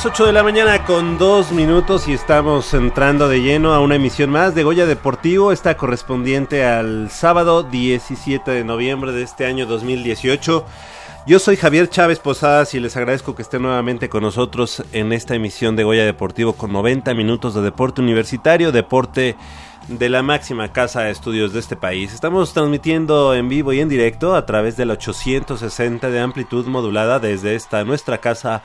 Las 8 de la mañana con dos minutos y estamos entrando de lleno a una emisión más de Goya Deportivo, esta correspondiente al sábado 17 de noviembre de este año 2018. Yo soy Javier Chávez Posadas y les agradezco que estén nuevamente con nosotros en esta emisión de Goya Deportivo con 90 minutos de deporte universitario, deporte de la máxima casa de estudios de este país. Estamos transmitiendo en vivo y en directo a través del 860 de amplitud modulada desde esta nuestra casa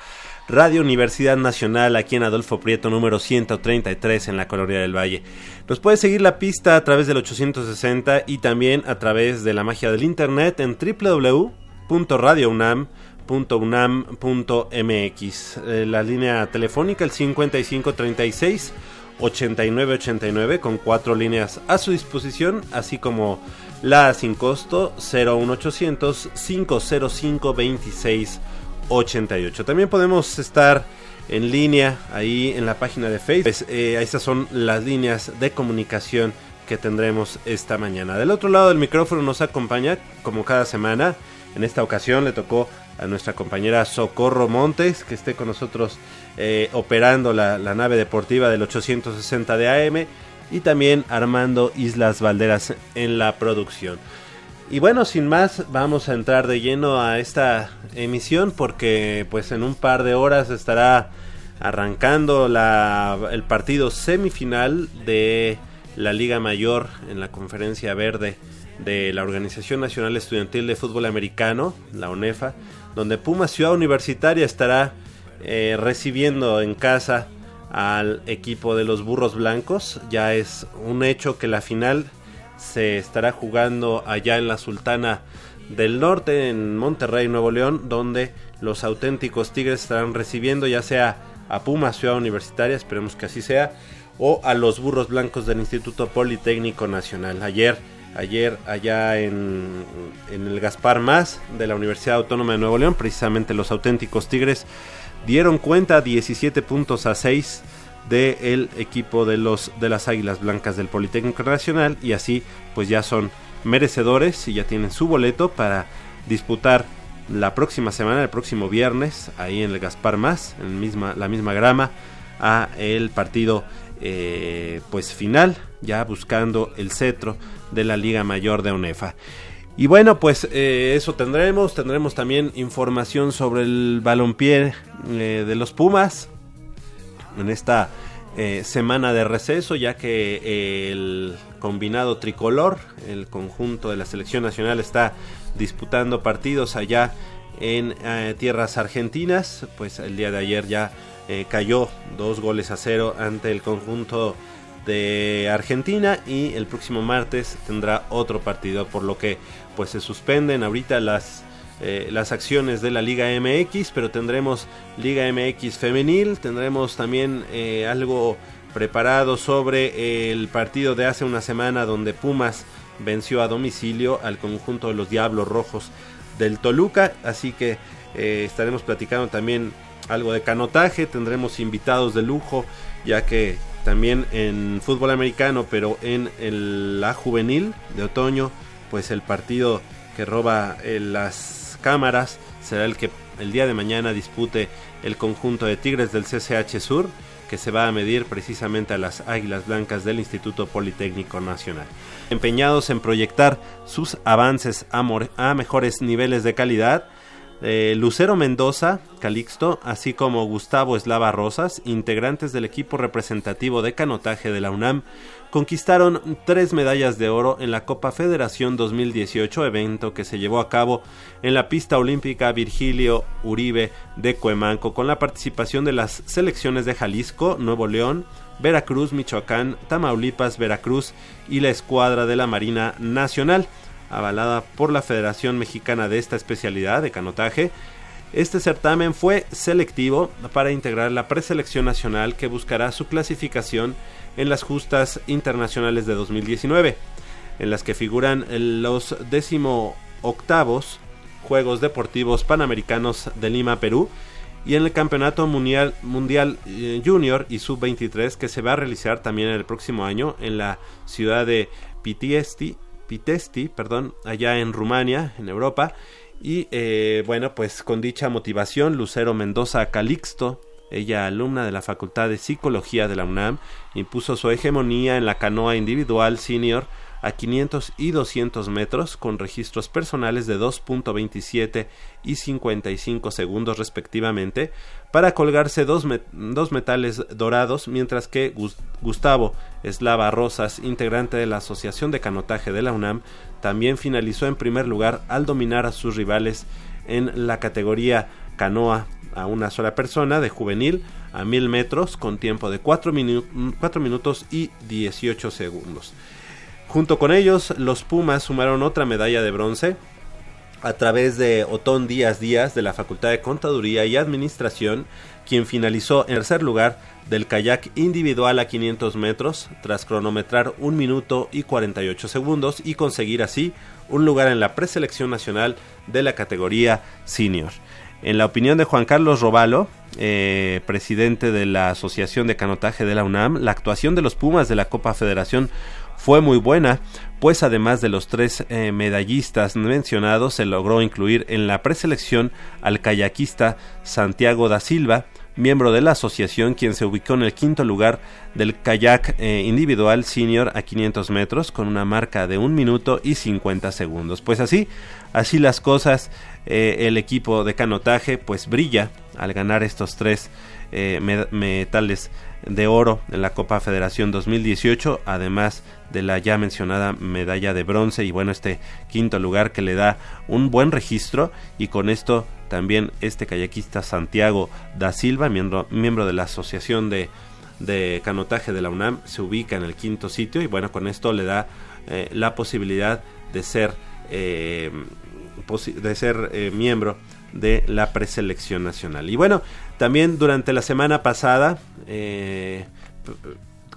Radio Universidad Nacional aquí en Adolfo Prieto número 133 en la Colonia del Valle. Nos puede seguir la pista a través del 860 y también a través de la magia del internet en www.radiounam.unam.mx. Eh, la línea telefónica el 5536 8989 con cuatro líneas a su disposición, así como la sin costo 01800 505 26 88. También podemos estar en línea ahí en la página de Facebook. Pues, eh, estas son las líneas de comunicación que tendremos esta mañana. Del otro lado del micrófono nos acompaña, como cada semana, en esta ocasión le tocó a nuestra compañera Socorro Montes que esté con nosotros eh, operando la, la, nave deportiva del 860 de AM y también Armando Islas Valderas en la producción. Y bueno, sin más, vamos a entrar de lleno a esta emisión porque pues en un par de horas estará arrancando la, el partido semifinal de la Liga Mayor en la Conferencia Verde de la Organización Nacional Estudiantil de Fútbol Americano, la ONEFA, donde Puma Ciudad Universitaria estará eh, recibiendo en casa al equipo de los Burros Blancos. Ya es un hecho que la final se estará jugando allá en la Sultana del Norte, en Monterrey, Nuevo León, donde los auténticos Tigres estarán recibiendo ya sea a Puma Ciudad Universitaria, esperemos que así sea, o a los Burros Blancos del Instituto Politécnico Nacional. Ayer, ayer allá en, en el Gaspar Más de la Universidad Autónoma de Nuevo León, precisamente los auténticos Tigres dieron cuenta 17 puntos a 6 del equipo de los de las Águilas Blancas del Politécnico Nacional y así pues ya son merecedores y ya tienen su boleto para disputar la próxima semana, el próximo viernes, ahí en el Gaspar Más, en misma, la misma grama, a el partido eh, pues final, ya buscando el cetro de la Liga Mayor de UNEFA. Y bueno, pues eh, eso tendremos, tendremos también información sobre el balompié eh, de los Pumas, en esta eh, semana de receso, ya que eh, el combinado tricolor, el conjunto de la selección nacional está disputando partidos allá en eh, tierras argentinas, pues el día de ayer ya cayó dos goles a cero ante el conjunto de Argentina y el próximo martes tendrá otro partido, por lo que pues se suspenden ahorita las eh, las acciones de la Liga MX, pero tendremos Liga MX femenil, tendremos también eh, algo preparado sobre el partido de hace una semana donde Pumas venció a domicilio al conjunto de los Diablos Rojos del Toluca, así que eh, estaremos platicando también algo de canotaje, tendremos invitados de lujo, ya que también en fútbol americano, pero en la juvenil de otoño, pues el partido que roba las cámaras será el que el día de mañana dispute el conjunto de Tigres del CCH Sur, que se va a medir precisamente a las Águilas Blancas del Instituto Politécnico Nacional. Empeñados en proyectar sus avances a, a mejores niveles de calidad, eh, Lucero Mendoza, Calixto, así como Gustavo Eslava Rosas, integrantes del equipo representativo de canotaje de la UNAM, conquistaron tres medallas de oro en la Copa Federación 2018, evento que se llevó a cabo en la pista olímpica Virgilio Uribe de Cuemanco, con la participación de las selecciones de Jalisco, Nuevo León, Veracruz, Michoacán, Tamaulipas, Veracruz y la escuadra de la Marina Nacional, avalada por la Federación Mexicana de esta especialidad de canotaje. Este certamen fue selectivo para integrar la preselección nacional que buscará su clasificación en las justas internacionales de 2019, en las que figuran los décimo octavos Juegos Deportivos Panamericanos de Lima, Perú, y en el Campeonato Mundial, eh, Junior y Sub-23 que se va a realizar también el próximo año en la ciudad de Pitiesti, Pitesti, perdón, allá en Rumania, en Europa. Y eh, bueno, pues con dicha motivación, Lucero Mendoza Calixto ella alumna de la Facultad de Psicología de la UNAM, impuso su hegemonía en la canoa individual senior a 500 y 200 metros con registros personales de 2.27 y 55 segundos respectivamente para colgarse dos, dos metales dorados mientras que Gustavo Eslava Rosas, integrante de la Asociación de Canotaje de la UNAM, también finalizó en primer lugar al dominar a sus rivales en la categoría canoa a una sola persona de juvenil a 1000 metros con tiempo de 4, 4 minutos y 18 segundos. Junto con ellos, los Pumas sumaron otra medalla de bronce a través de Otón Díaz Díaz de la Facultad de Contaduría y Administración, quien finalizó en tercer lugar del kayak individual a 500 metros tras cronometrar 1 minuto y 48 segundos y conseguir así un lugar en la preselección nacional de la categoría senior. En la opinión de Juan Carlos Robalo, eh, presidente de la Asociación de Canotaje de la UNAM, la actuación de los Pumas de la Copa Federación fue muy buena, pues además de los tres eh, medallistas mencionados, se logró incluir en la preselección al kayakista Santiago da Silva, miembro de la asociación, quien se ubicó en el quinto lugar del kayak eh, individual senior a 500 metros con una marca de un minuto y 50 segundos. Pues así, así las cosas, eh, el equipo de canotaje pues brilla al ganar estos tres metales de oro en la Copa Federación 2018, además de la ya mencionada medalla de bronce y bueno, este quinto lugar que le da un buen registro y con esto también este kayakista Santiago da Silva, miembro, miembro de la Asociación de, de Canotaje de la UNAM, se ubica en el quinto sitio y bueno, con esto le da eh, la posibilidad de ser, eh, de ser eh, miembro de la preselección nacional. Y bueno, también durante la semana pasada,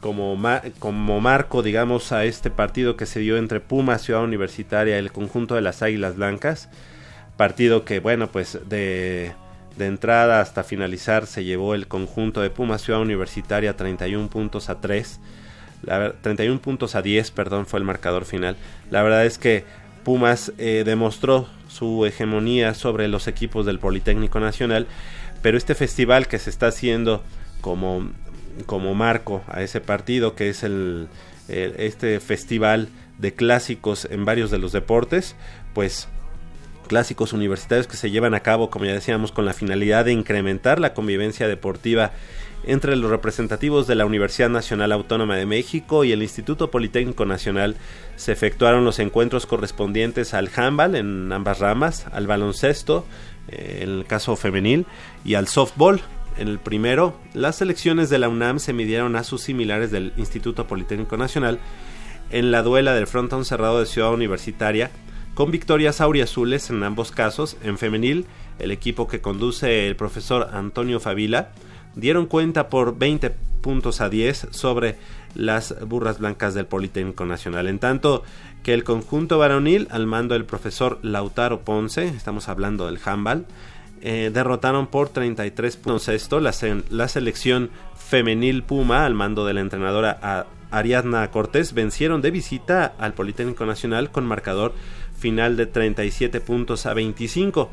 como, como marco, digamos, a este partido que se dio entre Puma, Ciudad Universitaria el conjunto de las Águilas Blancas, partido que, bueno, pues de, de entrada hasta finalizar se llevó el conjunto de Puma, Ciudad Universitaria 31 puntos a 3. La, 31 puntos a 10, perdón, fue el marcador final. La verdad es que Pumas eh, demostró su hegemonía sobre los equipos del Politécnico Nacional, pero este festival que se está haciendo como, como marco a ese partido, que es el, este festival de clásicos en varios de los deportes, pues clásicos universitarios que se llevan a cabo, como ya decíamos, con la finalidad de incrementar la convivencia deportiva entre los representativos de la Universidad Nacional Autónoma de México y el Instituto Politécnico Nacional se efectuaron los encuentros correspondientes al handball en ambas ramas, al baloncesto, eh, en el caso femenil, y al softball. En el primero, las selecciones de la UNAM se midieron a sus similares del Instituto Politécnico Nacional en la duela del frontón cerrado de Ciudad Universitaria, con victorias auriazules en ambos casos. En femenil, el equipo que conduce el profesor Antonio Favila dieron cuenta por 20 puntos a 10 sobre las burras blancas del Politécnico Nacional. En tanto que el conjunto varonil, al mando del profesor Lautaro Ponce, estamos hablando del handball, eh, derrotaron por 33 puntos esto la, selección femenil Puma al mando de la entrenadora Ariadna Cortés vencieron de visita al Politécnico Nacional con marcador final de 37 puntos a 25.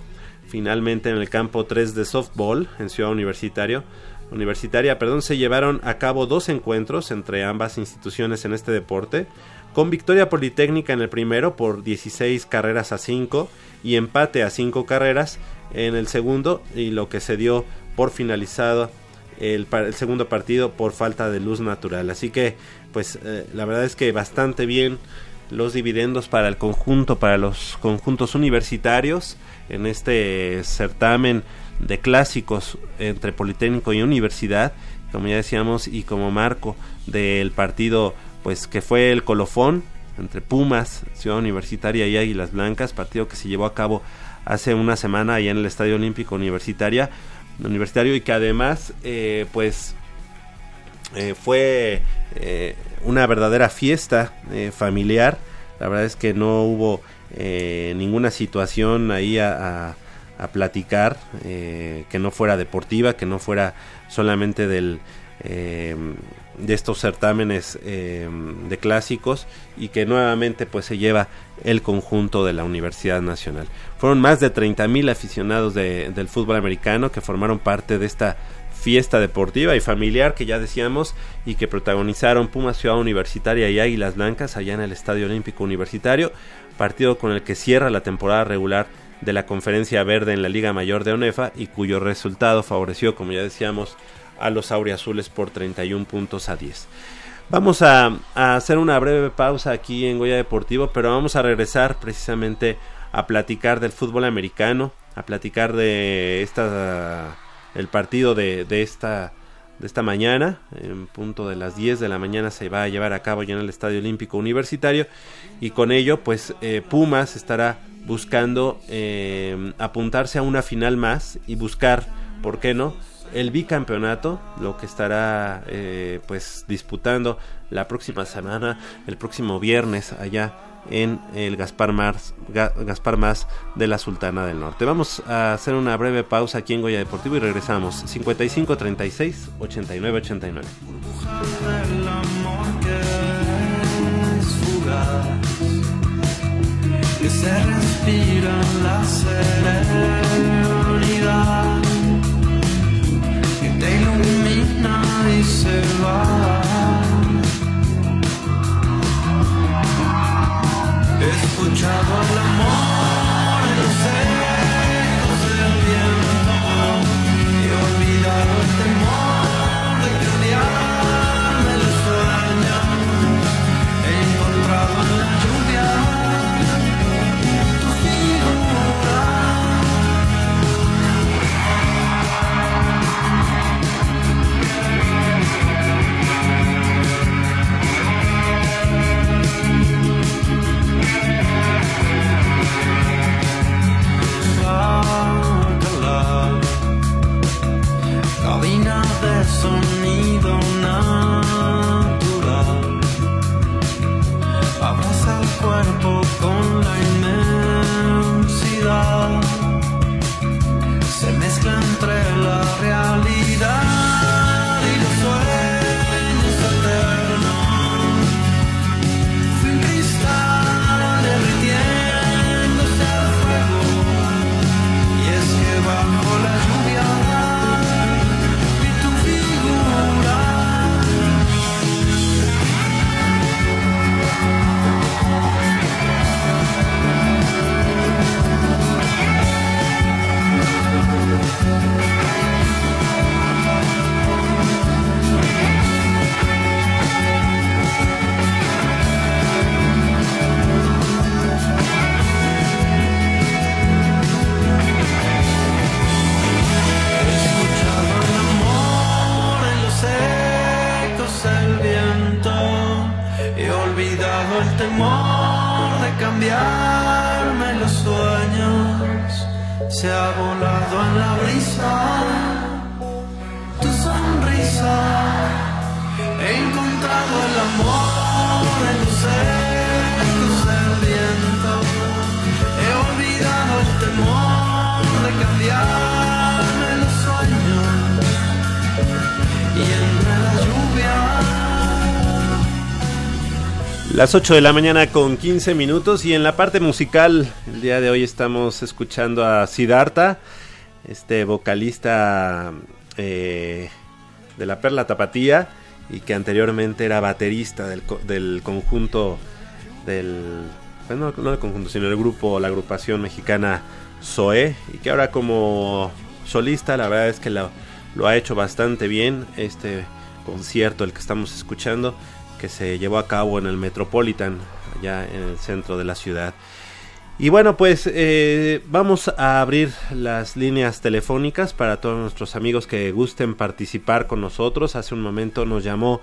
Finalmente en el campo 3 de softball en Ciudad Universitario, Universitaria perdón, se llevaron a cabo dos encuentros entre ambas instituciones en este deporte, con victoria politécnica en el primero por 16 carreras a 5 y empate a 5 carreras en el segundo y lo que se dio por finalizado el, segundo partido por falta de luz natural. Así que pues eh, la verdad es que bastante bien los dividendos para el conjunto, para los conjuntos universitarios en este certamen de clásicos entre Politécnico y Universidad, como ya decíamos, y como marco del partido, pues que fue el colofón entre Pumas, Ciudad Universitaria y Águilas Blancas, partido que se llevó a cabo hace una semana allá en el Estadio Olímpico Universitaria, Universitario y que además, eh, pues, eh, fue eh, una verdadera fiesta familiar. La verdad es que no hubo ninguna situación ahí a platicar, que no fuera deportiva, que no fuera solamente del, de estos certámenes de clásicos y que nuevamente pues se lleva el conjunto de la Universidad Nacional. Fueron más de 30 mil aficionados del fútbol americano que formaron parte de esta fiesta deportiva y familiar que ya decíamos y que protagonizaron Pumas Ciudad Universitaria y Águilas Blancas allá en el Estadio Olímpico Universitario, partido con el que cierra la temporada regular de la Conferencia Verde en la Liga Mayor de ONEFA y cuyo resultado favoreció, como ya decíamos, a los auriazules por 31 puntos a 10. Vamos a, hacer una breve pausa aquí en Goya Deportivo, pero vamos a regresar precisamente a platicar del fútbol americano, a platicar de esta el partido de, de esta de esta mañana, en punto de las 10 de la mañana se va a llevar a cabo ya en el Estadio Olímpico Universitario y con ello pues eh, Pumas estará buscando eh, apuntarse a una final más y buscar, ¿por qué no? El bicampeonato, lo que estará eh, pues disputando la próxima semana, el próximo viernes allá en el Gaspar Más, Gaspar de la Sultana del Norte. Vamos a hacer una breve pausa aquí en Goya Deportivo y regresamos. 55 36 89 89. Que se respira la escuchado el amor Las 8 de la mañana con 15 minutos y en la parte musical el día de hoy estamos escuchando a Siddhartha, este vocalista eh, de la Perla Tapatía y que anteriormente era baterista del, conjunto del... Bueno, no del conjunto, sino del grupo, la agrupación mexicana Zoe y que ahora como solista la verdad es que lo ha hecho bastante bien este concierto el que estamos escuchando que se llevó a cabo en el Metropolitan, allá en el centro de la ciudad. Y bueno, pues eh, vamos a abrir las líneas telefónicas para todos nuestros amigos que gusten participar con nosotros. Hace un momento nos llamó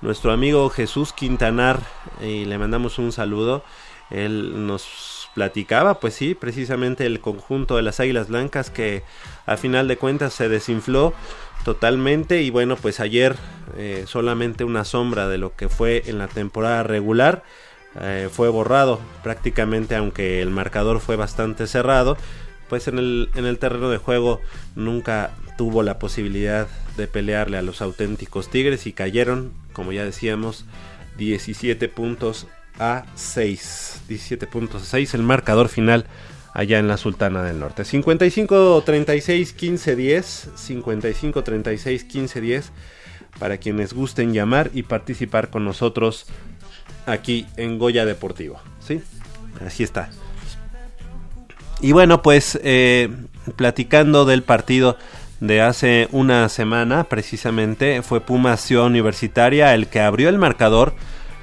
nuestro amigo Jesús Quintanar y le mandamos un saludo. Él nos platicaba, pues sí, precisamente el conjunto de las Águilas Blancas que a final de cuentas se desinfló totalmente y bueno pues ayer eh, solamente una sombra de lo que fue en la temporada regular eh, fue borrado prácticamente aunque el marcador fue bastante cerrado pues en el, en el terreno de juego nunca tuvo la posibilidad de pelearle a los auténticos Tigres y cayeron como ya decíamos 17 puntos a 6 17 puntos a 6 el marcador final allá en la Sultana del Norte. 55 36 15 10, 55 36 15 10 para quienes gusten llamar y participar con nosotros aquí en Goya Deportivo. ¿Sí? Así está. Y bueno, pues eh, platicando del partido de hace una semana, precisamente, fue Puma Ciudad Universitaria el que abrió el marcador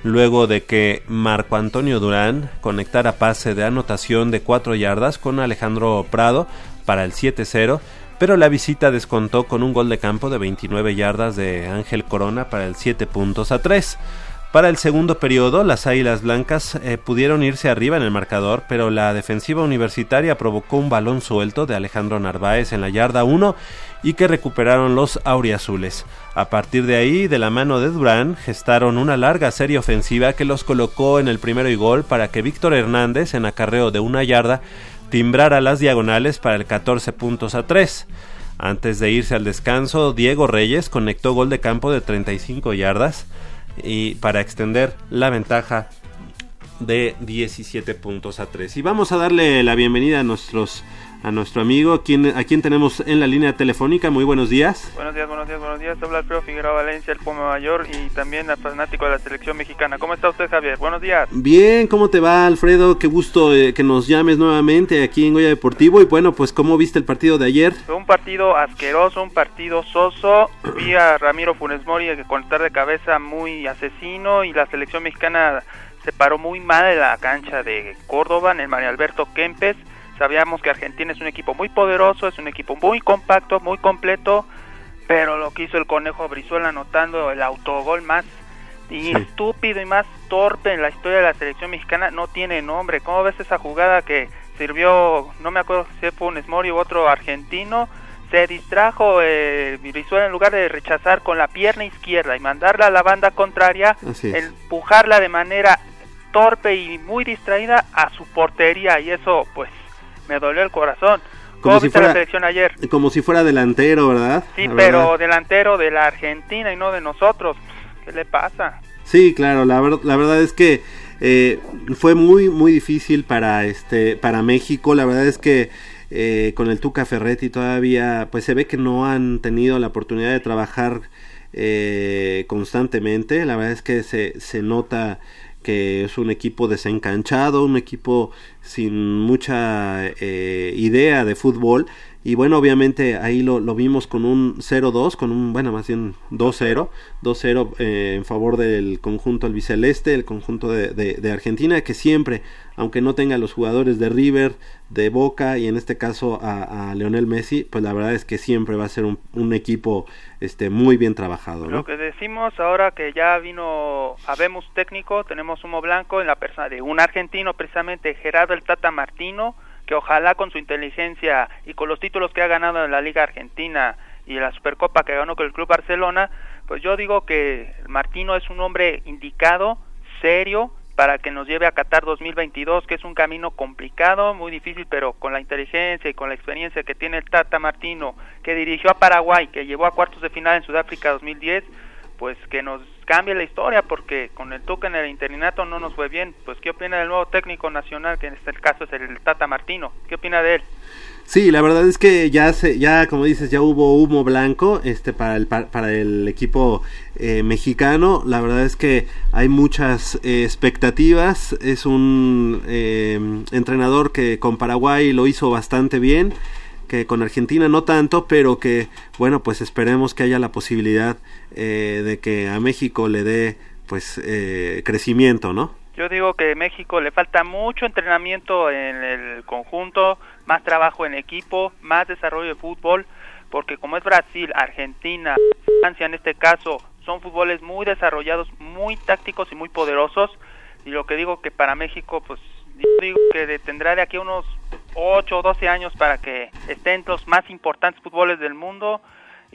luego de que Marco Antonio Durán conectara pase de anotación de 4 yardas con Alejandro Prado para el 7-0, pero la visita descontó con un gol de campo de 29 yardas de Ángel Corona para el 7 puntos a 3. Para el segundo periodo, las Águilas Blancas eh, pudieron irse arriba en el marcador, pero la defensiva universitaria provocó un balón suelto de Alejandro Narváez en la yarda 1 y que recuperaron los auriazules. A partir de ahí, de la mano de Durán, gestaron una larga serie ofensiva que los colocó en el primero y gol para que Víctor Hernández, en acarreo de una yarda, timbrara las diagonales para el 14 puntos a 3. Antes de irse al descanso, Diego Reyes conectó gol de campo de 35 yardas y para extender la ventaja de 17 puntos a 3. Y vamos a darle la bienvenida a nuestros a nuestro amigo, a quien, a quien tenemos en la línea telefónica. Muy buenos días. Buenos días, buenos días, buenos días. Habla Alfredo Figueroa Valencia, el Puma Mayor y también el fanático de la selección mexicana. ¿Cómo está usted, Javier? Buenos días. Bien, ¿cómo te va, Alfredo? Qué gusto eh, que nos llames nuevamente aquí en Goya Deportivo. Y bueno, pues, ¿cómo viste el partido de ayer? Fue un partido asqueroso, un partido soso. Vi a Ramiro Funes Mori que conectar de cabeza muy asesino y la selección mexicana se paró muy mal en la cancha de Córdoba, en el María Alberto Kempes Sabíamos que Argentina es un equipo muy poderoso, es un equipo muy compacto, muy completo, pero lo que hizo el Conejo Brizuela anotando el autogol más estúpido y más torpe en la historia de la selección mexicana no tiene nombre. ¿Cómo ves esa jugada que sirvió, no me acuerdo si fue un Mori u otro argentino? Se distrajo eh, Brizuela en lugar de rechazar con la pierna izquierda y mandarla a la banda contraria, empujarla de manera torpe y muy distraída a su portería y eso pues me dolió el corazón. Como si fuera, la selección ayer? Como si fuera delantero, ¿verdad? Sí, pero delantero de la Argentina y no de nosotros. ¿Qué le pasa? Sí, claro, la, la verdad es que eh, fue muy, muy difícil para, este, para México. La verdad es que eh, con el Tuca Ferretti todavía, pues se ve que no han tenido la oportunidad de trabajar eh, constantemente. La verdad es que se, se nota que es un equipo desencanchado, un equipo sin mucha eh, idea de fútbol. Y bueno, obviamente ahí lo, vimos con un 0-2, con un, bueno, más bien 2-0, 2-0 eh, en favor del conjunto albiceleste, el conjunto de, Argentina, que siempre, aunque no tenga los jugadores de River, de Boca y en este caso a, Leonel Messi, pues la verdad es que siempre va a ser un, un equipo este, muy bien trabajado. Lo que decimos ahora que ya vino, habemos técnico, tenemos humo blanco en la persona de un argentino, precisamente Gerardo el Tata Martino, que ojalá con su inteligencia y con los títulos que ha ganado en la Liga Argentina y la Supercopa que ganó con el Club Barcelona, pues yo digo que Martino es un hombre indicado, serio, para que nos lleve a Qatar 2022, que es un camino complicado, muy difícil, pero con la inteligencia y con la experiencia que tiene el Tata Martino, que dirigió a Paraguay, que llevó a cuartos de final en Sudáfrica 2010, pues que nos cambie la historia, porque con el Tuca en el interinato no nos fue bien. Pues, ¿qué opina del nuevo técnico nacional, que en este caso es el Tata Martino? ¿Qué opina de él? Sí, la verdad es que ya se, ya como dices, ya hubo humo blanco este para el para el equipo eh, mexicano. La verdad es que hay muchas eh, expectativas. Es un eh, entrenador que con Paraguay lo hizo bastante bien, que con Argentina no tanto, pero que bueno, pues esperemos que haya la posibilidad de que a México le dé pues crecimiento, ¿no? Yo digo que a México le falta mucho entrenamiento en el conjunto más trabajo en equipo, más desarrollo de fútbol, porque como es Brasil, Argentina, Francia en este caso, son fútboles muy desarrollados, muy tácticos y muy poderosos, y lo que digo que para México, pues yo digo que tendrá de aquí unos 8 o 12 años para que estén los más importantes fútboles del mundo,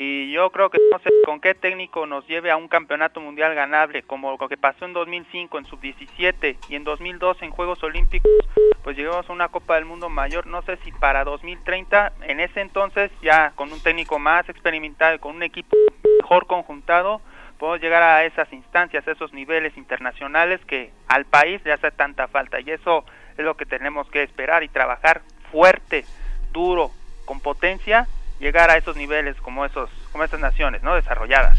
y yo creo que no sé con qué técnico nos lleve a un campeonato mundial ganable, como lo que pasó en 2005 en sub-17 y en 2002 en Juegos Olímpicos, pues llegamos a una Copa del Mundo mayor, no sé si para 2030, en ese entonces ya con un técnico más experimentado con un equipo mejor conjuntado, podemos llegar a esas instancias, a esos niveles internacionales que al país le hace tanta falta. Y eso es lo que tenemos que esperar y trabajar fuerte, duro, con potencia, llegar a esos niveles como esos, como esas naciones, ¿no? Desarrolladas.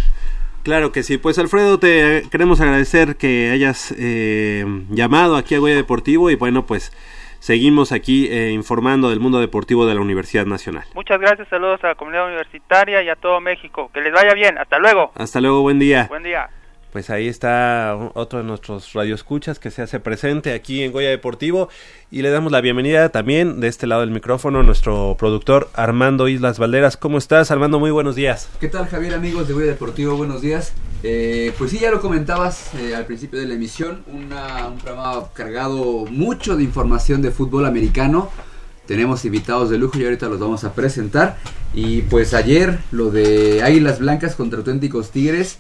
Claro que sí. Pues Alfredo, te queremos agradecer que hayas eh, llamado aquí a Goya Deportivo y bueno, pues seguimos aquí eh, informando del mundo deportivo de la Universidad Nacional. Muchas gracias, saludos a la comunidad universitaria y a todo México. Que les vaya bien, hasta luego. Hasta luego, buen día. Buen día pues ahí está otro de nuestros radioescuchas que se hace presente aquí en Goya Deportivo y le damos la bienvenida también de este lado del micrófono nuestro productor Armando Islas Valderas. ¿Cómo estás Armando? Muy buenos días. ¿Qué tal Javier amigos de Goya Deportivo? Buenos días. Eh, pues sí, ya lo comentabas eh, al principio de la emisión, un programa cargado mucho de información de fútbol americano. Tenemos invitados de lujo y ahorita los vamos a presentar. Y pues ayer lo de Águilas Blancas contra Auténticos Tigres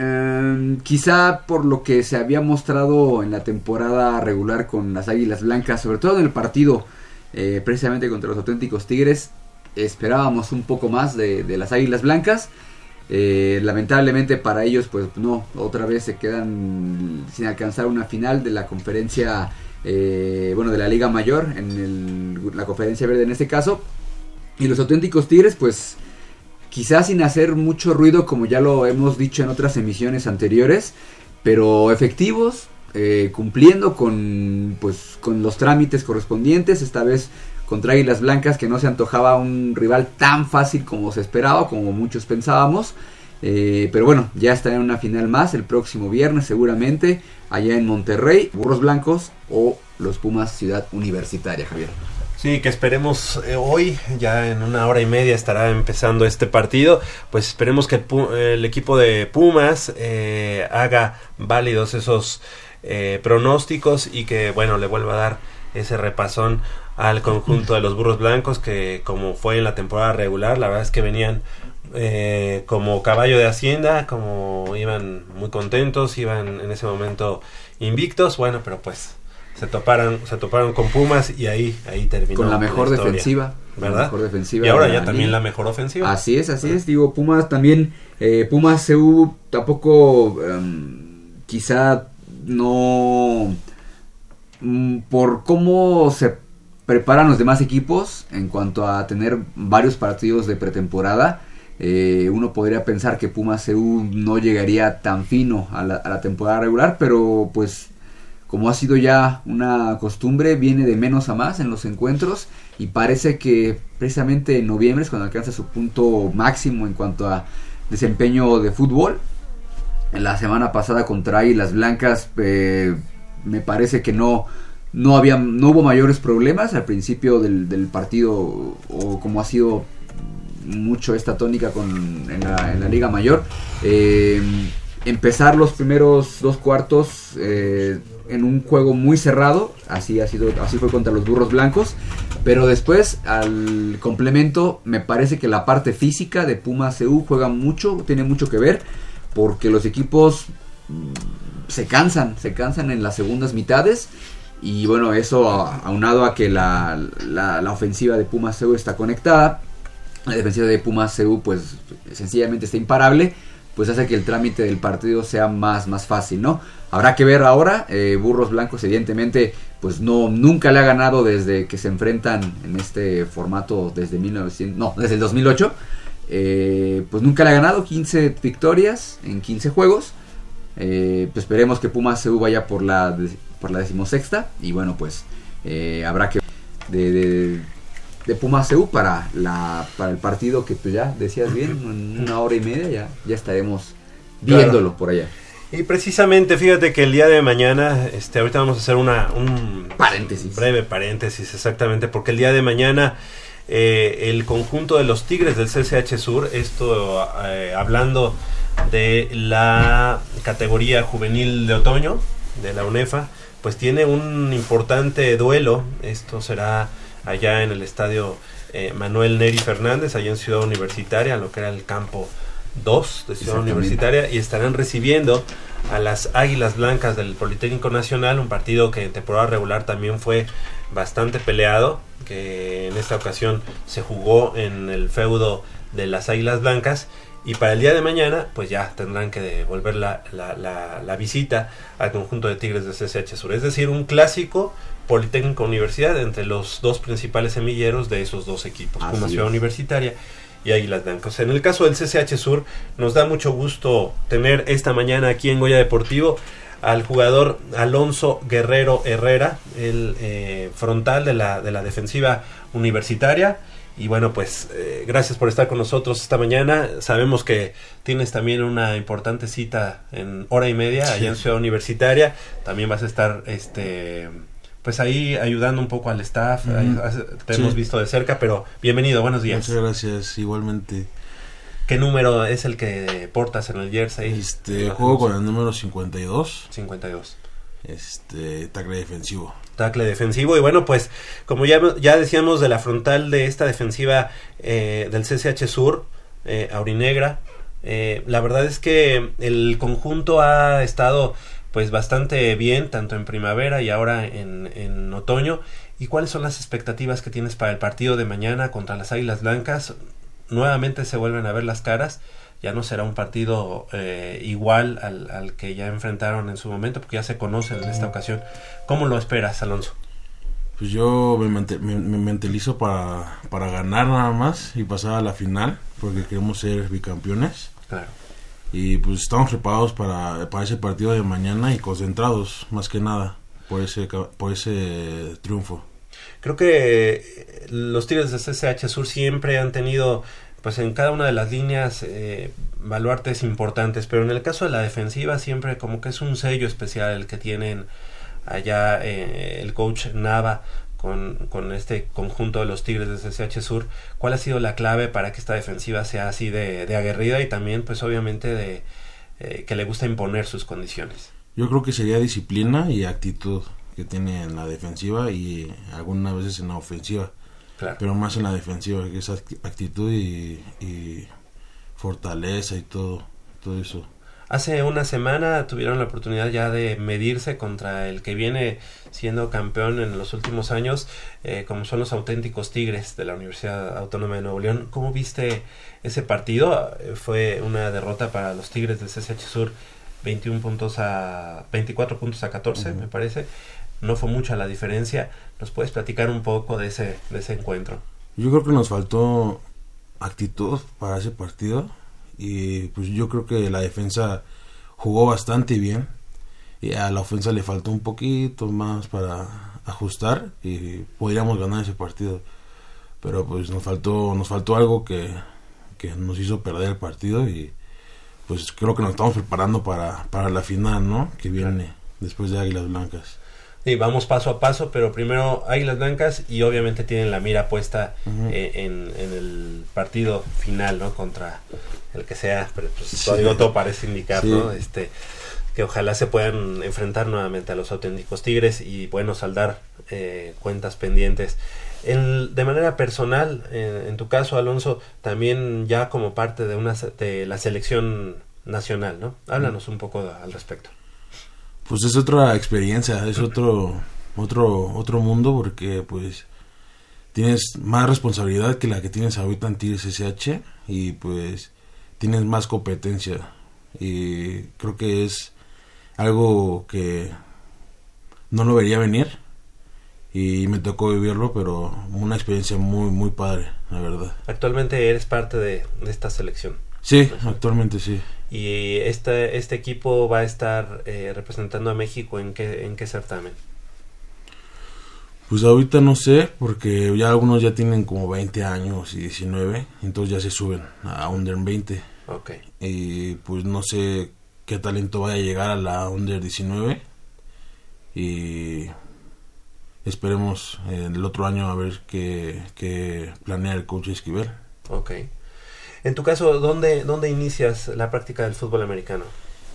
Em, quizá por lo que se había mostrado en la temporada regular con las Águilas Blancas, sobre todo en el partido eh, precisamente contra los auténticos Tigres, esperábamos un poco más de, las Águilas Blancas. Eh, lamentablemente para ellos, pues no, otra vez se quedan sin alcanzar una final de la conferencia, eh, bueno, de la Liga Mayor, en la conferencia verde en este caso. Y los auténticos Tigres, pues quizás sin hacer mucho ruido como ya lo hemos dicho en otras emisiones anteriores, pero efectivos, eh, cumpliendo con, pues, con los trámites correspondientes, esta vez contra Águilas Blancas que no se antojaba un rival tan fácil como se esperaba, como muchos pensábamos. Eh, pero bueno, ya está en una final más el próximo viernes seguramente, allá en Monterrey, Burros Blancos o los Pumas Ciudad Universitaria, Javier. Sí, que esperemos eh, hoy, ya en una hora y media estará empezando este partido, pues esperemos que el, equipo de Pumas eh, haga válidos esos eh, pronósticos y que, bueno, le vuelva a dar ese repasón al conjunto de los burros blancos que como fue en la temporada regular, la verdad es que venían como caballo de hacienda, como iban muy contentos, iban en ese momento invictos, bueno, pero pues se toparon, se toparon con Pumas y ahí, ahí terminó. Con la mejor defensiva. ¿Verdad? mejor defensiva y ahora ya también la mejor ofensiva. Así es, así es. Digo, Pumas también, eh, Pumas CU tampoco, em, quizá no, mm, por cómo se preparan los demás equipos en cuanto a tener varios partidos de pretemporada. Eh, uno podría pensar que Pumas CU no llegaría tan fino a la, a la temporada regular, pero pues como ha sido ya una costumbre, viene de menos a más en los encuentros y parece que precisamente en noviembre es cuando alcanza su punto máximo en cuanto a desempeño de fútbol. En la semana pasada contra las Blancas eh, me parece que no, no, había, no hubo mayores problemas al principio del, partido o como ha sido mucho esta tónica con, en, la, Liga Mayor. Eh, empezar los primeros dos cuartos eh, en un juego muy cerrado, así ha sido, así fue contra los burros blancos, pero después al complemento me parece que la parte física de Puma CU juega mucho, tiene mucho que ver, porque los equipos mm, se cansan, se cansan en las segundas mitades y bueno, eso aunado a que la, la, ofensiva de Puma CU está conectada, la defensiva de Puma CU pues sencillamente está imparable, pues hace que el trámite del partido sea más, más fácil, ¿no? Habrá que ver ahora, eh, Burros Blancos evidentemente pues no nunca le ha ganado desde que se enfrentan en este formato desde 1900, no, desde el 2008. Eh, pues nunca le ha ganado 15 victorias en 15 juegos. Eh, pues esperemos que Pumas se vaya por la por la decimosexta y bueno pues habrá que de, de, de Pumas CU para la para el partido que tú ya decías bien en una hora y media ya ya estaremos viéndolo por allá. Y precisamente, fíjate que el día de mañana, este, ahorita vamos a hacer una, un paréntesis. breve paréntesis, exactamente, porque el día de mañana eh, el conjunto de los Tigres del CCH Sur, esto eh, hablando de la categoría juvenil de otoño de la UNEFA, pues tiene un importante duelo, esto será allá en el estadio eh, Manuel Neri Fernández, allá en Ciudad Universitaria, lo que era el campo dos de Ciudad Universitaria y estarán recibiendo a las Águilas Blancas del Politécnico Nacional, un partido que en temporada regular también fue bastante peleado, que en esta ocasión se jugó en el feudo de las Águilas Blancas y para el día de mañana pues ya tendrán que devolver la, la, la, visita al conjunto de Tigres de CSH Sur, es decir, un clásico Politécnico Universidad, entre los dos principales semilleros de esos dos equipos, Así Puma Ciudad es. Universitaria y Águilas Blancas. En el caso del CCH Sur, nos da mucho gusto tener esta mañana aquí en Goya Deportivo al jugador Alonso Guerrero Herrera, el eh, frontal de la, de la defensiva universitaria. Y bueno, pues eh, gracias por estar con nosotros esta mañana. Sabemos que tienes también una importante cita en hora y media allá en Ciudad Universitaria. También vas a estar, este, pues ahí ayudando un poco al staff. Te Sí. hemos visto de cerca, pero bienvenido, buenos días. Muchas gracias, igualmente. ¿Qué número es el que portas en el jersey? Este, juego con el número 52, 52. este, tackle defensivo. tackle defensivo. Y bueno, pues como ya, ya decíamos de la frontal de esta defensiva eh, del CCH Sur, eh, Aurinegra, eh, la verdad es que el conjunto ha estado pues bastante bien, tanto en primavera y ahora en, en otoño. ¿Y cuáles son las expectativas que tienes para el partido de mañana contra las Águilas Blancas? Nuevamente se vuelven a ver las caras. Ya no será un partido eh, igual al, al que ya enfrentaron en su momento, porque ya se conocen en esta ocasión. ¿Cómo lo esperas, Alonso? Pues yo me, me- me mentalizo para, para ganar nada más y pasar a la final, porque queremos ser bicampeones. Claro. Y pues estamos preparados para, para ese partido de mañana y concentrados, más que nada, por ese, por ese triunfo. Creo que eh, los Tigres de CCH Sur siempre han tenido, pues en cada una de las líneas, eh, baluartes importantes, pero en el caso de la defensiva siempre como que es un sello especial el que tienen allá eh, el coach Nava con, con este conjunto de los Tigres de CCH Sur. ¿Cuál ha sido la clave para que esta defensiva sea así de, de aguerrida y también pues obviamente de eh, que le gusta imponer sus condiciones? Yo creo que sería disciplina y actitud que tiene en la defensiva y algunas veces en la ofensiva. Claro. pero más en la defensiva, que es act- actitud y, y fortaleza y todo, todo eso. Hace una semana tuvieron la oportunidad ya de medirse contra el que viene siendo campeón en los últimos años, eh, como son los auténticos Tigres de la Universidad Autónoma de Nuevo León. ¿Cómo viste ese partido? Eh, fue una derrota para los Tigres del CCH Sur, 21 puntos a 24 puntos a 14, Ujú. me parece. No fue mucha la diferencia. ¿Nos puedes platicar un poco de ese, de ese encuentro? Yo creo que nos faltó actitud para ese partido y pues yo creo que la defensa jugó bastante bien. Y a la ofensa le faltó un poquito más para ajustar y podríamos ganar ese partido. Pero pues nos faltó nos faltó algo que, que nos hizo perder el partido y pues creo que nos estamos preparando para, para la final no que viene después de Águilas Blancas Sí, vamos paso a paso, pero primero Águilas Blancas y obviamente tienen la mira puesta eh, en, en el partido final, ¿no? Contra el que sea, pero pues Sí. todavía todo parece indicar, Sí. ¿no? Este, que ojalá se puedan enfrentar nuevamente a los auténticos Tigres y, bueno, saldar eh, cuentas pendientes. En- de manera personal, en, en tu caso, Alonso, también ya como parte de, una, de la selección nacional, ¿no? Háblanos un poco al respecto. Pues es otra experiencia, es otro otro otro mundo porque pues tienes más responsabilidad que la que tienes ahorita en Tigres SH y pues tienes más competencia y creo que es algo que no lo vería venir y me tocó vivirlo, pero una experiencia muy muy padre, la verdad. Actualmente eres parte de, de esta selección. Sí, actualmente sí. Y este, este equipo va a estar eh, representando a México en qué, en qué certamen. Pues ahorita no sé, porque ya algunos ya tienen como 20 años y 19, entonces ya se suben a Under 20. Ok. Y pues no sé qué talento vaya a llegar a la Under 19. Y esperemos el otro año a ver qué, qué planea el coach Esquivel. Ok. En tu caso, ¿dónde, ¿dónde inicias la práctica del fútbol americano?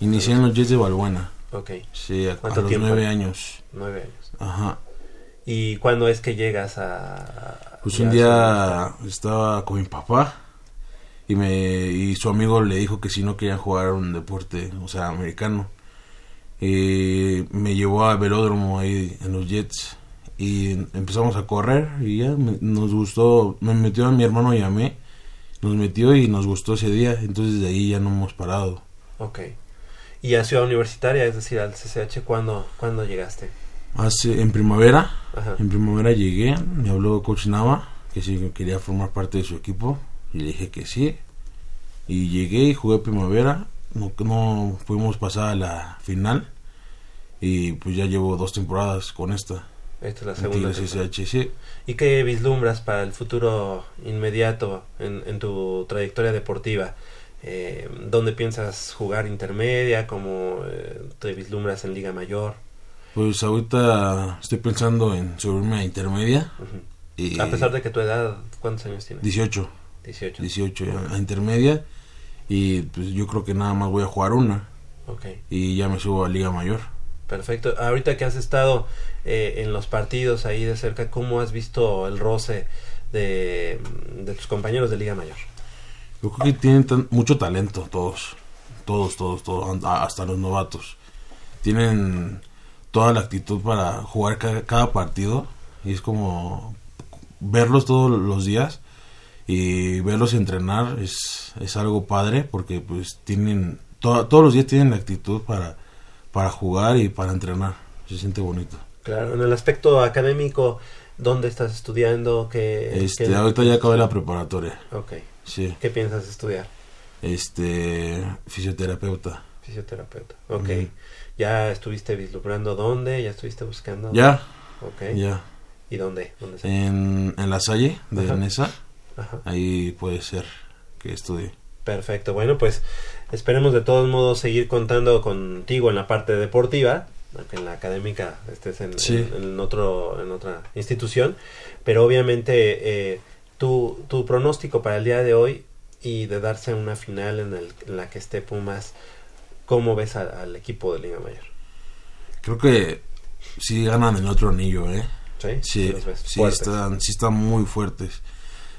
Inicié en los Jets de Balbuena, Ok, sí, a, a ¿Cuánto los tiempo? 9 años. nueve años. Ajá. ¿Y cuándo es que llegas a...? Pues un a día estaba con mi papá y me y su amigo le dijo que si no querían jugar un deporte, o sea, americano. Y me llevó al velódromo ahí en los Jets y empezamos a correr y ya me- nos gustó, me metió a mi hermano y a mí, nos metió y nos gustó ese día, entonces de ahí ya no hemos parado. Ok. ¿Y a Ciudad Universitaria, es decir, al CCH, cuándo, ¿cuándo llegaste? Hace, en primavera, Ajá. en primavera llegué, me habló Coach Nava, que si quería formar parte de su equipo, y le dije que sí. Y llegué y jugué primavera, no, no pudimos pasar a la final, y pues ya llevo dos temporadas con esta. Esta es la segunda. Sí. ¿Y qué vislumbras para el futuro inmediato en, en tu trayectoria deportiva? Eh, ¿Dónde piensas jugar intermedia? ¿Cómo eh, te vislumbras en Liga Mayor? Pues ahorita estoy pensando en subirme a intermedia. Ujú. Y A pesar de que tu edad, ¿cuántos años tienes? 18, 18. 18 ya, a intermedia. Y pues yo creo que nada más voy a jugar una. Ok, Y ya me subo a Liga Mayor. Perfecto. Ahorita que has estado eh, en los partidos ahí de cerca, ¿cómo has visto el roce de, de tus compañeros de Liga Mayor? Yo creo que tienen tan- mucho talento todos. Todos, todos, todos. Hasta los novatos. Tienen toda la actitud para jugar ca- cada, partido. Y es como verlos todos los días. Y verlos entrenar es, es algo padre porque pues tienen... to- todos los días tienen la actitud para, para jugar y para entrenar. Se siente bonito. Claro, en el aspecto académico, ¿dónde estás estudiando? ¿Qué, Este, qué- ahorita ya acabé la preparatoria. Ok, Sí. ¿qué piensas estudiar? Este, fisioterapeuta. Fisioterapeuta. Ok. ¿Ya estuviste vislumbrando dónde? ¿Ya estuviste buscando? Ya, Ok. ya. ¿Y dónde? ¿Dónde En, en la Salle de Ajá. Nesa, Ajá. ahí puede ser que estudie. Perfecto. Bueno, pues esperemos de todos modos seguir contando contigo en la parte deportiva, aunque en la académica estés en, Sí. en- en otro, en otra institución, pero obviamente eh, tu, tu pronóstico para el día de hoy y de darse una final en, el- en la que esté Pumas, ¿cómo ves a- al equipo de Liga Mayor? Creo que sí ganan el otro anillo, ¿eh? Sí, Sí, sí están, sí están muy fuertes.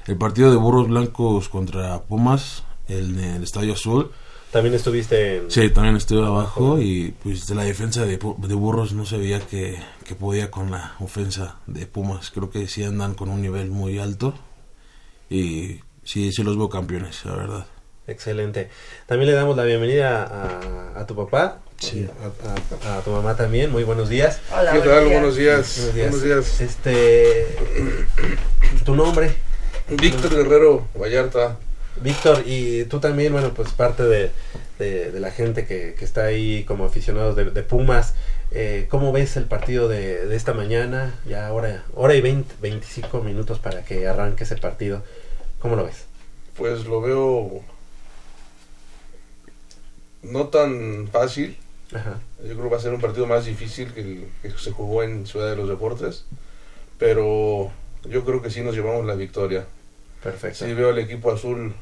El partido de Burros Blancos contra Pumas, el, el Estadio Azul, También estuviste en... sí, también estuve Abajo, abajo y pues de la defensa de, Pu- de Burros no se veía que, que podía con la ofensa de Pumas. Creo que sí andan con un nivel muy alto y sí, sí los veo campeones, la verdad. Excelente. También le damos la bienvenida a, a tu papá, Sí. a, a- a tu mamá también. Muy buenos días. Hola, ¿Qué tal? Buenos días. Buenos días. Buenos días. Este, tu nombre, Víctor Guerrero Vallarta. Víctor, y tú también, bueno, pues parte de, de- de la gente que, que está ahí como aficionados de, de Pumas. Eh, ¿Cómo ves el partido de, de esta mañana? Ya hora, hora y 20, 25 minutos para que arranque ese partido. ¿Cómo lo ves? Pues lo veo no tan fácil. Ajá. Yo creo que va a ser un partido más difícil que el que se jugó en Ciudad de los Deportes. Pero yo creo que sí nos llevamos la victoria. Perfecto. Sí veo al equipo azul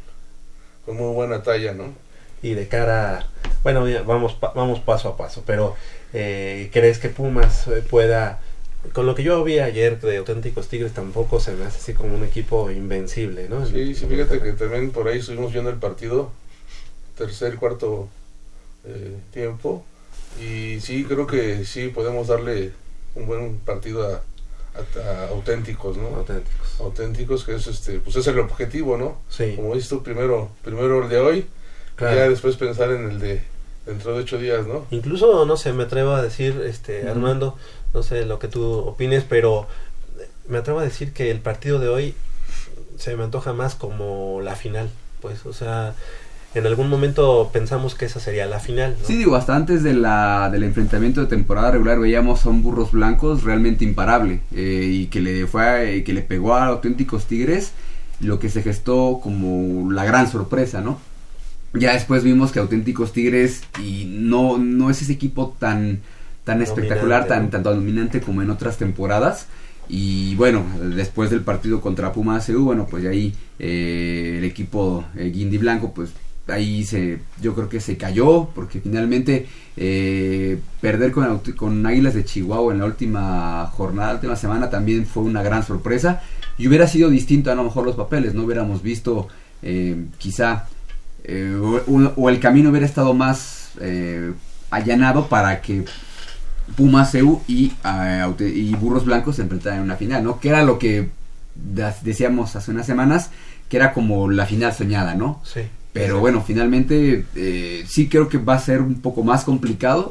con muy buena talla, ¿no? y de cara, bueno, vamos, pa- vamos paso a paso, pero eh, ¿crees que Pumas eh, pueda, con lo que yo vi ayer de auténticos Tigres, tampoco se me hace así como un equipo invencible, ¿no? Sí, sí, fíjate que también por ahí estuvimos viendo el partido, tercer, cuarto eh, tiempo, y sí, creo que sí podemos darle un buen partido a auténticos, ¿no? Auténticos. Auténticos, que es este, pues es el objetivo, ¿no? Sí, Como dices tú, primero, primero el de hoy, claro. y ya después pensar en el de dentro de ocho días, ¿no? Incluso, no sé, me atrevo a decir, este. Armando, no sé lo que tú opines, pero me atrevo a decir que el partido de hoy se me antoja más como la final, pues, o sea, en algún momento pensamos que esa sería la final, ¿no? Sí, digo, hasta antes de la, del enfrentamiento de temporada regular veíamos a un Burros Blancos realmente imparable eh, y que le fue eh, que le pegó a auténticos Tigres lo que se gestó como la gran sorpresa, ¿no? Ya después vimos que auténticos Tigres y no no es ese equipo tan tan espectacular, tan tanto dominante como en otras temporadas. Y bueno, después del partido contra Pumas CU, bueno, pues ahí eh, el equipo eh, Guindy Blanco, pues ahí se, yo creo que se cayó, porque finalmente eh, perder con, con Águilas de Chihuahua en la última jornada, la última semana, también fue una gran sorpresa. Y hubiera sido distinto a lo mejor los papeles, no hubiéramos visto eh, quizá, eh, o, o el camino hubiera estado más eh, allanado para que Pumas CU y, Aute- y Burros Blancos se enfrentaran en una final, ¿no? Que era lo que decíamos hace unas semanas, que era como la final soñada, ¿no? Sí. Pero bueno, finalmente eh, sí creo que va a ser un poco más complicado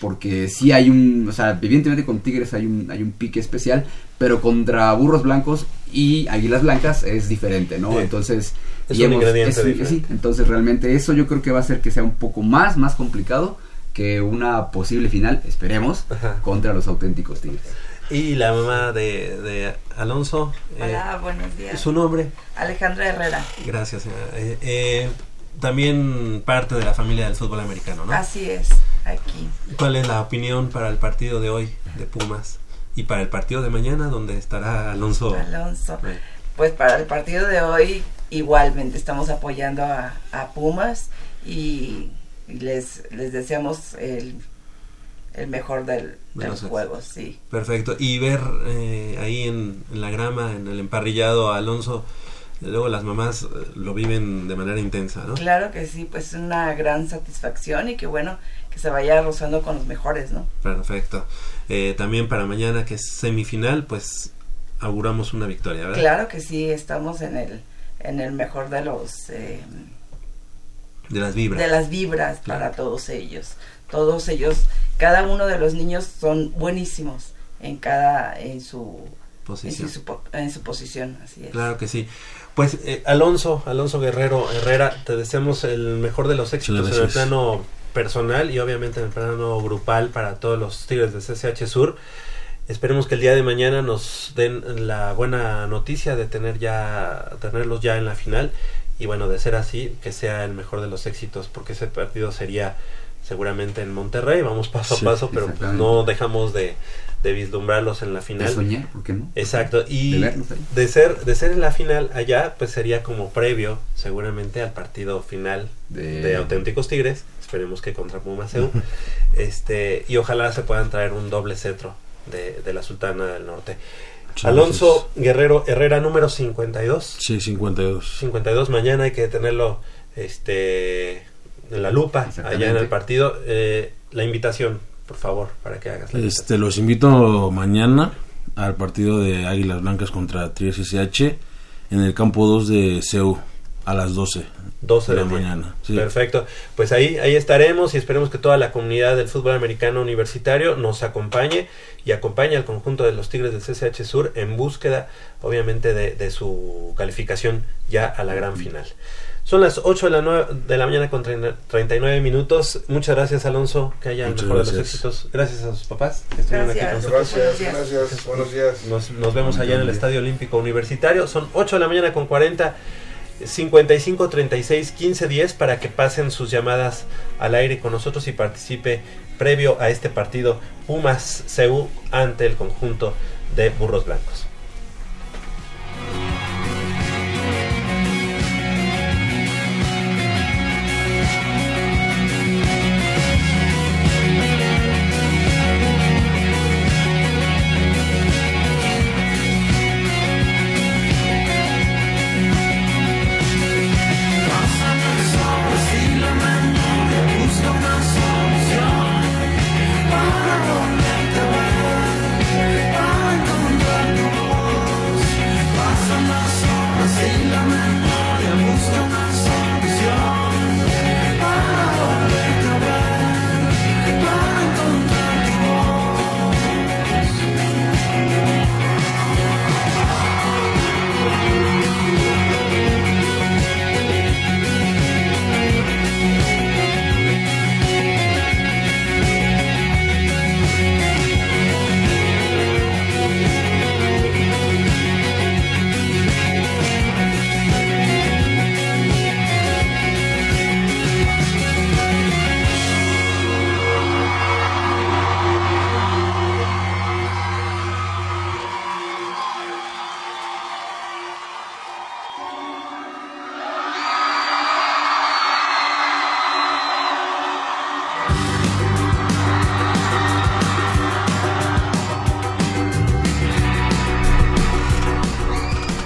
porque sí hay un, o sea, evidentemente con Tigres hay un, hay un pique especial, pero contra Burros Blancos y Águilas Blancas es diferente, ¿no? Sí. Entonces, Es y un ingrediente es- diferente. sí, entonces realmente eso yo creo que va a hacer que sea un poco más, más complicado que una posible final, esperemos, Ajá. contra los auténticos Tigres. Y la mamá de, de Alonso, eh, Hola, buenos días. su nombre. Alejandra Herrera. Gracias, señora. Eh, eh, también parte de la familia del fútbol americano, ¿no? Así es, aquí. ¿Cuál es la opinión para el partido de hoy de Pumas? Y para el partido de mañana, donde estará Alonso. Alonso. Pues para el partido de hoy, igualmente estamos apoyando a, a Pumas y les, les deseamos el, el mejor del, De del los ex- juego, sí. Perfecto. Y ver eh, ahí en, en la grama, en el emparrillado a Alonso, luego las mamás eh, lo viven de manera intensa, ¿no? Claro que sí, pues es una gran satisfacción y que bueno, que se vaya rozando con los mejores, ¿no? Perfecto. Eh, también para mañana, que es semifinal, pues auguramos una victoria, ¿verdad? Claro que sí, estamos en el, en el mejor de los... eh, De las vibras. de las vibras Claro. para todos ellos. Todos ellos, cada uno de los niños son buenísimos en cada en su en posición. su, en su posición, así es. Claro que sí. Pues eh, Alonso, Alonso Guerrero Herrera, te deseamos el mejor de los éxitos en el plano personal y obviamente en el plano grupal para todos los Tigres de CCH Sur. Esperemos que el día de mañana nos den la buena noticia de tener ya tenerlos ya en la final y bueno, de ser así, que sea el mejor de los éxitos porque ese partido sería seguramente en Monterrey, vamos paso Sí, a paso, pero pues no dejamos de, de vislumbrarlos en la De final. soñar, ¿por qué no? Exacto, y De ser de ser en la final allá, pues sería como previo seguramente al partido final De- de, Auténticos Tigres, esperemos que contra Pumas EU, este y ojalá se puedan traer un doble cetro de, de la Sultana del Norte. Muchas Alonso Guerrero Herrera número 52. Sí, 52. 52 mañana hay que tenerlo este en la lupa allá en el partido. Eh, la invitación, por favor, para que hagas la. Este, los invito mañana al partido de Águilas Blancas contra Trias SH en el campo 2 de CEU a las 12 12 de la día. mañana. Sí. Perfecto. Pues ahí, ahí estaremos y esperemos que toda la comunidad del fútbol americano universitario nos acompañe y acompañe al conjunto de los Tigres del CCH Sur en búsqueda, obviamente, de, de su calificación ya a la gran final. Son las 8 de la, nue- de la mañana con 30 39 minutos. Muchas gracias, Alonso. Que haya el Muchas mejor de los éxitos. Gracias a sus papás que estuvieron aquí con Gracias. nosotros. Gracias, Buenos días. gracias, buenos días. Nos, nos vemos allá en el Estadio Olímpico Universitario. Son 8 de la mañana con 40, 55 36 15 10 para que pasen sus llamadas al aire con nosotros y participe previo a este partido Pumas CU ante el conjunto de Burros Blancos.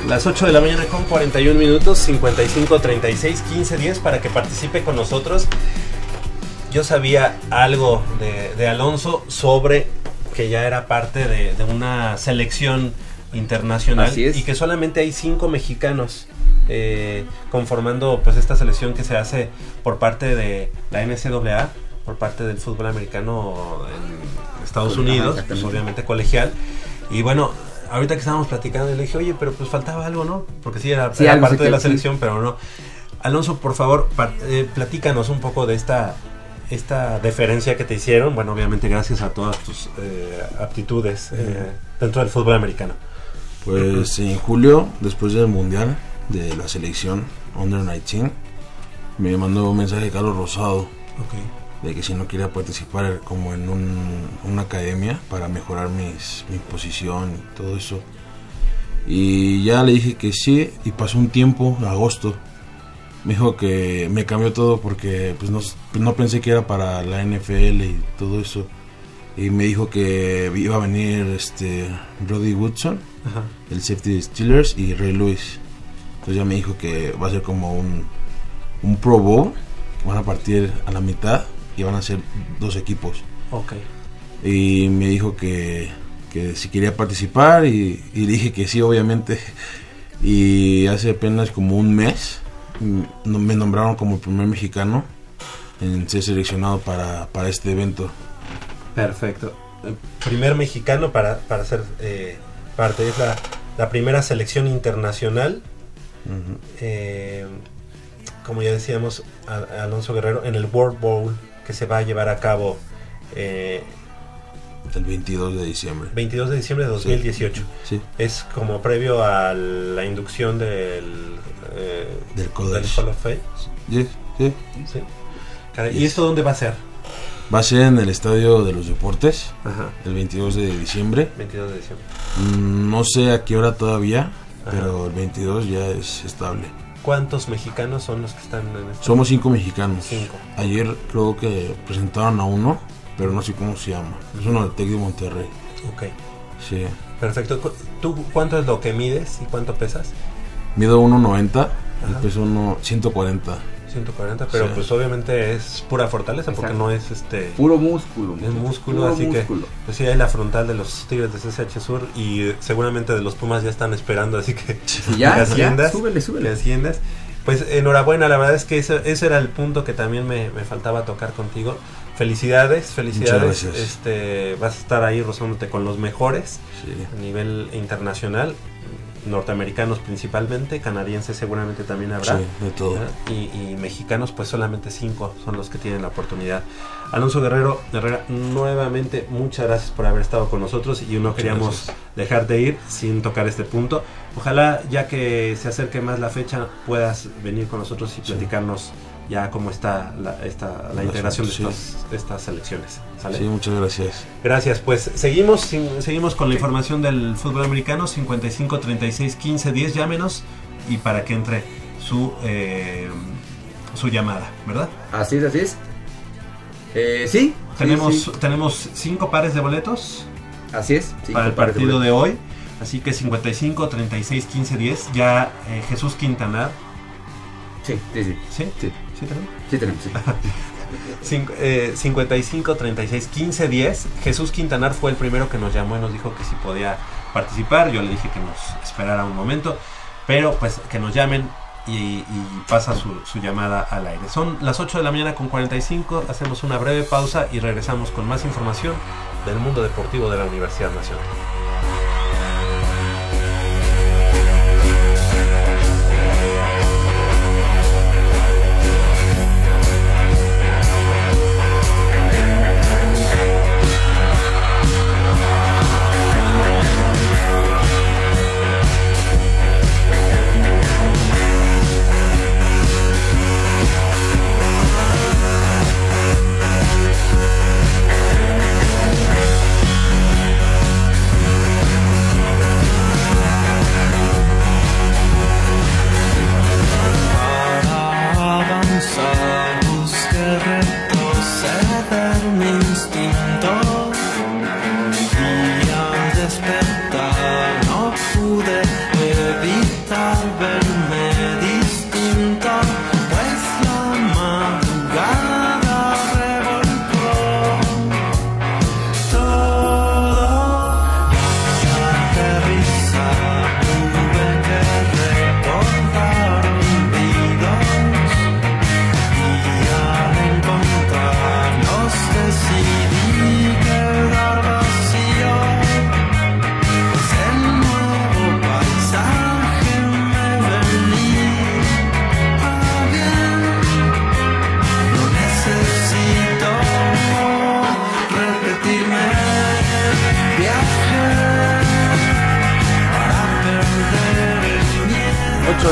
Las 8 de la mañana con 41 minutos, 55 36 15 10 para que participe con nosotros. Yo sabía algo de, de Alonso sobre que ya era parte de, de una selección internacional y que solamente hay cinco mexicanos eh, conformando pues esta selección que se hace por parte de la NCAA por parte del fútbol americano en Estados Unidos, pues obviamente colegial. Y bueno, ahorita que estábamos platicando, le dije, oye, pero pues faltaba algo, ¿no? Porque sí, era, Sí, era algo parte de la sí. selección, pero no. Alonso, por favor, eh, platícanos un poco de esta esta deferencia que te hicieron, bueno, obviamente gracias a todas tus eh, aptitudes eh, dentro del fútbol americano. Pues en julio, después del mundial de la selección Under 19, me mandó un mensaje Carlos Rosado de que si no quería participar como en un- una academia para mejorar mis, mi posición y todo eso. Y ya le dije que sí y pasó un tiempo, agosto. Me dijo que me cambió todo porque pues no, pues, no pensé que era para la NFL y todo eso. Y me dijo que iba a venir este Brody Woodson, Ajá. el safety de Steelers y Ray Lewis. Entonces ya me dijo que va a ser como un, un Pro Bowl. Van a partir a la mitad y van a ser dos equipos. Ok. Y me dijo que, que si quería participar y, dije que sí, obviamente. Y hace apenas como un mes mm, me nombraron como el primer mexicano en ser seleccionado para, para este evento. Perfecto. El primer mexicano para, para ser eh, parte. Es la, la primera selección internacional. Eh, como ya decíamos, a- Alonso Guerrero, en el World Bowl que se va a llevar a cabo eh, El 22 de diciembre. 22 de diciembre de 2018. Sí, Es como previo a la inducción del, eh, del college. Hall of Fame. Sí, sí. Sí. Caray, ¿Y Yes. esto dónde va a ser? Va a ser en el Estadio de los Deportes, Ajá. el 22 de diciembre. 22 de diciembre. Mm, No sé a qué hora todavía, Ajá. pero el 22 ya es estable. ¿Cuántos mexicanos son los que están en este? Somos cinco mexicanos. Cinco. Ayer creo que presentaron a uno, pero no sé cómo se llama. Es uno del Tec de Monterrey. Ok. Sí. Perfecto. ¿Tú cuánto es lo que mides y cuánto pesas? Mido 1.90, el Ajá. peso uno 140. 140, pero Sí. pues obviamente es pura fortaleza porque no es este Puro músculo. es músculo, Puro así músculo. que pues sí hay la frontal de los Tigres de CSH Sur y seguramente de los Pumas ya están esperando, así que Sí, que ya, ya, asciendas, súbele, que súbele. asciendas. Pues enhorabuena, la verdad es que ese, ese era el punto que también me, me faltaba tocar contigo. Felicidades, felicidades. Este, vas a estar ahí rozándote con los mejores Sí. a nivel internacional, norteamericanos principalmente, canadienses seguramente también habrá. Sí, de todo. Y, y mexicanos, pues solamente cinco son los que tienen la oportunidad. Alonso Guerrero, Herrera, nuevamente muchas gracias por haber estado con nosotros y no queríamos gracias. dejar de ir sin tocar este punto. Ojalá ya que se acerque más la fecha puedas venir con nosotros y Sí. Ya cómo está la, esta, la integración de estas, estas selecciones. ¿sale? Sí, muchas gracias. Gracias, pues seguimos seguimos con la información del fútbol americano 55 36 15 10 llámenos y para que entre su eh, su llamada, ¿verdad? Así es, así es. Eh, sí. tenemos sí, sí. tenemos cinco pares de boletos Así es. para el partido de hoy, así que 55 36 15 10 ya eh, Jesús Quintanar, Sí, sí, sí. ¿sí? Sí, ¿Sí tenemos? sí tenemos. sí. Cinco- eh, 55 36 15 10 Jesús Quintanar fue el primero que nos llamó y nos dijo que si podía participar yo le dije que nos esperara un momento pero pues que nos llamen y, y pasa su, su llamada al aire son las 8 de la mañana con 45 hacemos una breve pausa y regresamos con más información del mundo deportivo de la Universidad Nacional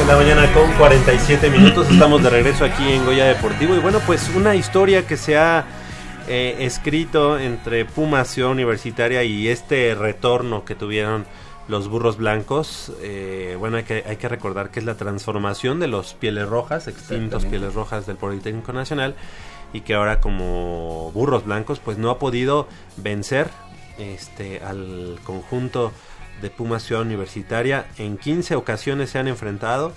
la mañana con 47 minutos. Estamos de regreso aquí en Goya Deportivo. Y bueno, pues una historia que se ha eh, escrito entre Puma Ciudad Universitaria y este retorno que tuvieron los burros blancos. Eh, bueno, hay que, hay que recordar que es la transformación de los pieles rojas, extintos pieles rojas del Politécnico Nacional. Y que ahora como burros blancos pues no ha podido vencer este al conjunto de Puma Ciudad Universitaria. En 15 ocasiones se han enfrentado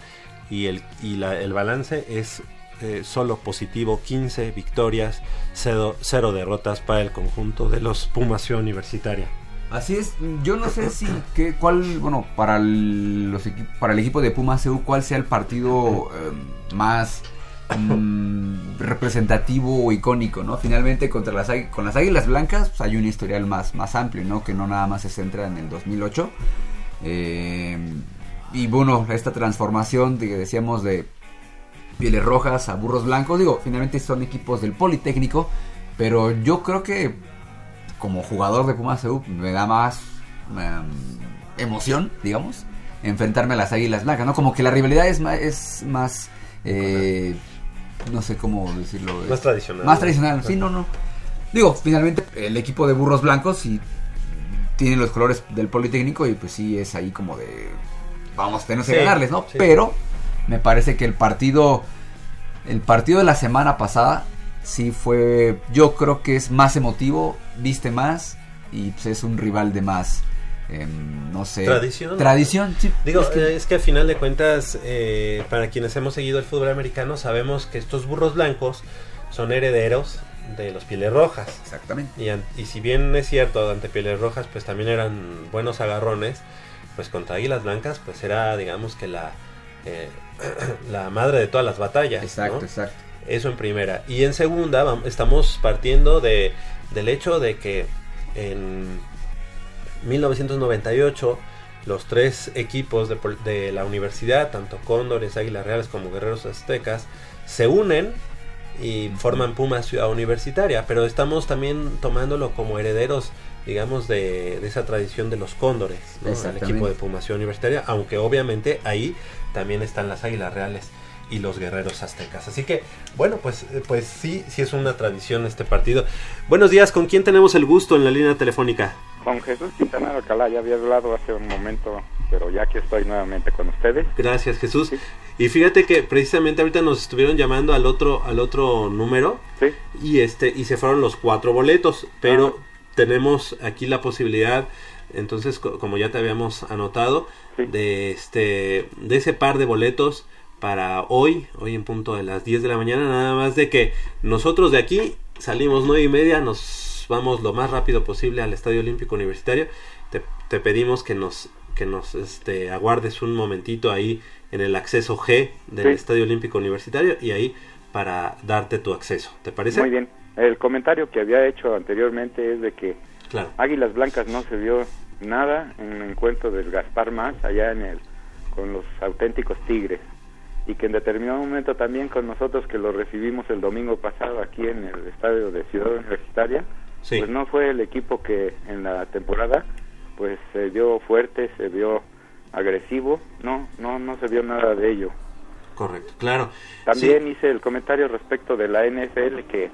y el, y la, el balance es eh, solo positivo, 15 victorias, 0, derrotas para el conjunto de los Pumas Ciudad Universitaria. Así es, yo no sé si que, cuál, bueno, para el, los para el equipo de Pumas CU, cuál sea el partido eh, más mm, representativo o icónico, ¿no? Finalmente contra las con las Águilas Blancas pues, hay un historial más, más amplio, ¿no? Que no nada más se centra en el 2008. Eh, y bueno, esta transformación que decíamos de pieles rojas a burros blancos, digo, finalmente son equipos del Politécnico, pero yo creo que como jugador de Pumas CU me da más em, emoción, digamos, enfrentarme a las Águilas Blancas, ¿no? Como que la rivalidad es más, es más eh, no sé cómo decirlo. Más tradicional. Más tradicional, sí, no, no. Digo, finalmente el equipo de burros blancos y tiene los colores del Politécnico y pues sí es ahí como de vamos, tenemos que ganarles, ¿no? Pero me parece que el partido el partido de la semana pasada sí fue, yo creo que es más emotivo, viste más y pues es un rival de más, no sé. Tradición. Tradición, sí. Digo, eh, es que, a final de cuentas, eh, para quienes hemos seguido el fútbol americano, sabemos que estos burros blancos son herederos de los pieles rojas. Exactamente. Y, y si bien es cierto, ante pieles rojas, pues también eran buenos agarrones, pues contra águilas blancas, pues era, digamos que la... Eh, la madre de todas las batallas. Exacto, exacto. Eso en primera. Y en segunda, estamos partiendo de, del hecho de que en 1998 los tres equipos de, la universidad, tanto Cóndores, Águilas Reales como Guerreros Aztecas, se unen y forman Puma Ciudad Universitaria, pero estamos también tomándolo como herederos, digamos, de, esa tradición de los Cóndores, el equipo de Puma Ciudad Universitaria, aunque obviamente ahí también están las Águilas Reales y los guerreros aztecas. Así que, bueno, pues, eh, pues sí, sí es una tradición este partido. Buenos días, ¿con quién tenemos el gusto en la línea telefónica? Con Jesús Quintana Alcalá, ya había hablado hace un momento, pero ya que estoy nuevamente con ustedes. Gracias, Jesús. Y fíjate que precisamente ahorita nos estuvieron llamando al otro, al otro número. Sí. Y este, y se fueron los cuatro boletos, pero ah. tenemos aquí la posibilidad, entonces, como ya te habíamos anotado, de este, de ese par de boletos para hoy, hoy en punto de las 10 de la mañana, nada más de que nosotros de aquí salimos nueve y media, nos vamos lo más rápido posible al Estadio Olímpico Universitario, te, pedimos que nos, que nos este, aguardes un momentito ahí en el acceso G del Estadio Olímpico Universitario y ahí para darte tu acceso, ¿te parece? Muy bien, el comentario que había hecho anteriormente es de que claro. Águilas Blancas no se vio nada en el encuentro del Gaspar Más allá en el con los auténticos Tigres. Y que en determinado momento también con nosotros que lo recibimos el domingo pasado aquí en el estadio de Ciudad Universitaria, pues no fue el equipo que en la temporada pues se vio fuerte, se vio agresivo, no, no, no se vio nada de ello. Correcto, claro. También hice el comentario respecto de la NFL que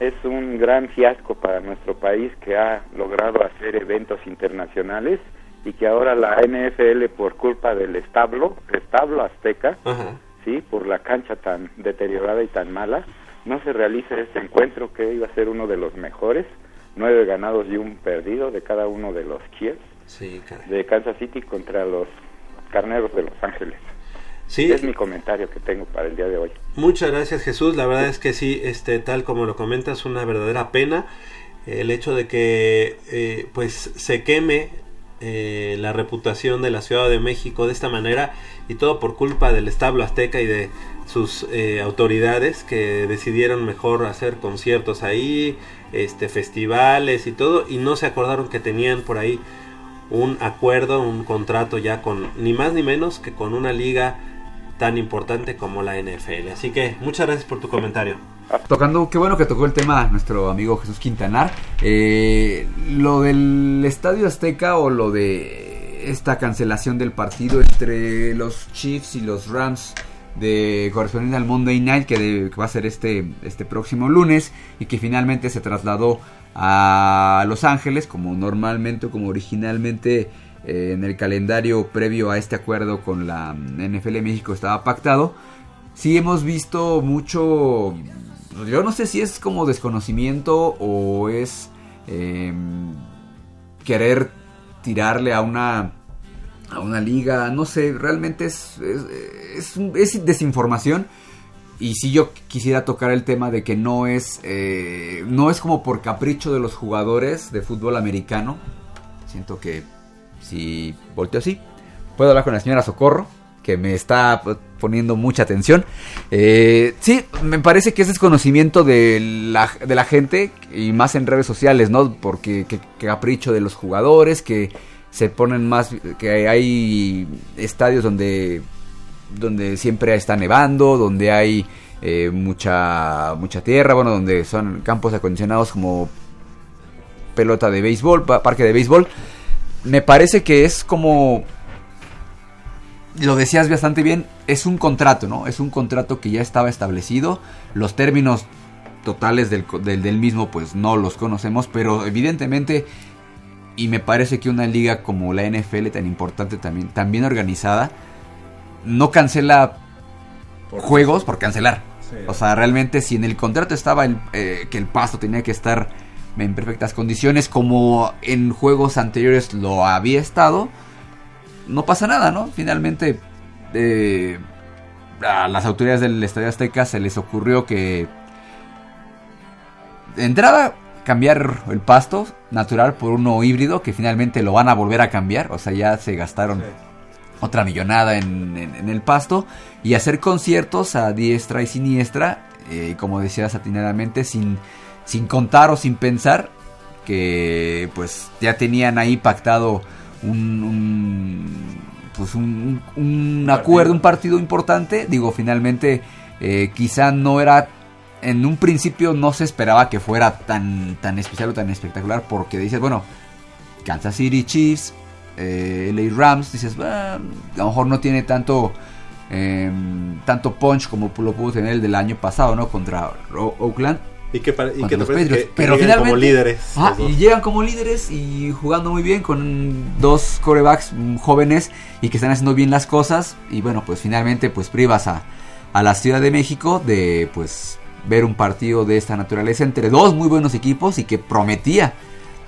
es un gran fiasco para nuestro país que ha logrado hacer eventos internacionales y que ahora la NFL por culpa del establo, establo azteca, sí, por la cancha tan deteriorada y tan mala, no se realiza este encuentro que iba a ser uno de los mejores, nueve ganados y un perdido de cada uno de los Chiefs de Kansas City contra los Carneros de Los Ángeles. Sí. Es mi comentario que tengo para el día de hoy. Muchas gracias Jesús, la verdad es que sí, este, tal como lo comentas, una verdadera pena el hecho de que eh, pues se queme eh, la reputación de la Ciudad de México de esta manera y todo por culpa del establo azteca y de sus eh, autoridades que decidieron mejor hacer conciertos ahí, este festivales y todo y no se acordaron que tenían por ahí un acuerdo, un contrato ya con ni más ni menos que con una liga tan importante como la NFL. Así que muchas gracias por tu comentario. Tocando, qué bueno que tocó el tema nuestro amigo Jesús Quintanar. Eh, lo del Estadio Azteca o lo de esta cancelación del partido entre los Chiefs y los Rams de correspondiente al Monday Night que, va a ser este, este próximo lunes y que finalmente se trasladó a Los Ángeles como normalmente como originalmente eh, en el calendario previo a este acuerdo con la NFL de México estaba pactado. Sí hemos visto mucho, yo no sé si es como desconocimiento o es eh, querer tirarle a una a una liga, no sé, realmente es, es desinformación. Y si yo quisiera tocar el tema de que no es, eh, no es como por capricho de los jugadores de fútbol americano. Siento que si volteo así, puedo hablar con la señora Socorro, que me está poniendo mucha atención. Eh, sí, me parece que es desconocimiento de la, de la gente y más en redes sociales, ¿no? Porque que, que capricho de los jugadores, que se ponen más, que hay estadios donde donde siempre está nevando, donde hay eh, mucha mucha tierra, bueno, donde son campos acondicionados como pelota de béisbol, pa- parque de béisbol. Me parece que es como lo decías bastante bien, es un contrato, ¿no? Es un contrato que ya estaba establecido, los términos totales del, del, del mismo pues no los conocemos, pero evidentemente y me parece que una liga como la NFL tan importante también, tan bien organizada, no cancela juegos por cancelar. O sea, realmente si en el contrato estaba el, eh, que el pasto tenía que estar en perfectas condiciones, como en juegos anteriores lo había estado, no pasa nada, ¿no? Finalmente, eh, a las autoridades del Estadio Azteca se les ocurrió que de entrada cambiar el pasto natural por uno híbrido que finalmente lo van a volver a cambiar, o sea, ya se gastaron otra millonada en, en- en el pasto y hacer conciertos a diestra y siniestra, eh, como decías atinadamente, sin, sin contar o sin pensar que pues ya tenían ahí pactado un, un- pues un, un- un acuerdo, un partido importante. Digo, finalmente eh, quizá no era, en un principio no se esperaba que fuera tan, tan especial o tan espectacular porque dices, bueno, Kansas City Chiefs, eh, LA Rams, dices, "Ah, a lo mejor no tiene tanto eh, tanto punch como lo pudo tener el del año pasado, ¿no? Contra Oakland. Y que, para- y que los Patriots. que, pero finalmente como líderes. Ah, los dos. y llegan como líderes y jugando muy bien con dos corebacks jóvenes y que están haciendo bien las cosas y bueno pues finalmente pues privas a, a la Ciudad de México de pues ver un partido de esta naturaleza entre dos muy buenos equipos y que prometía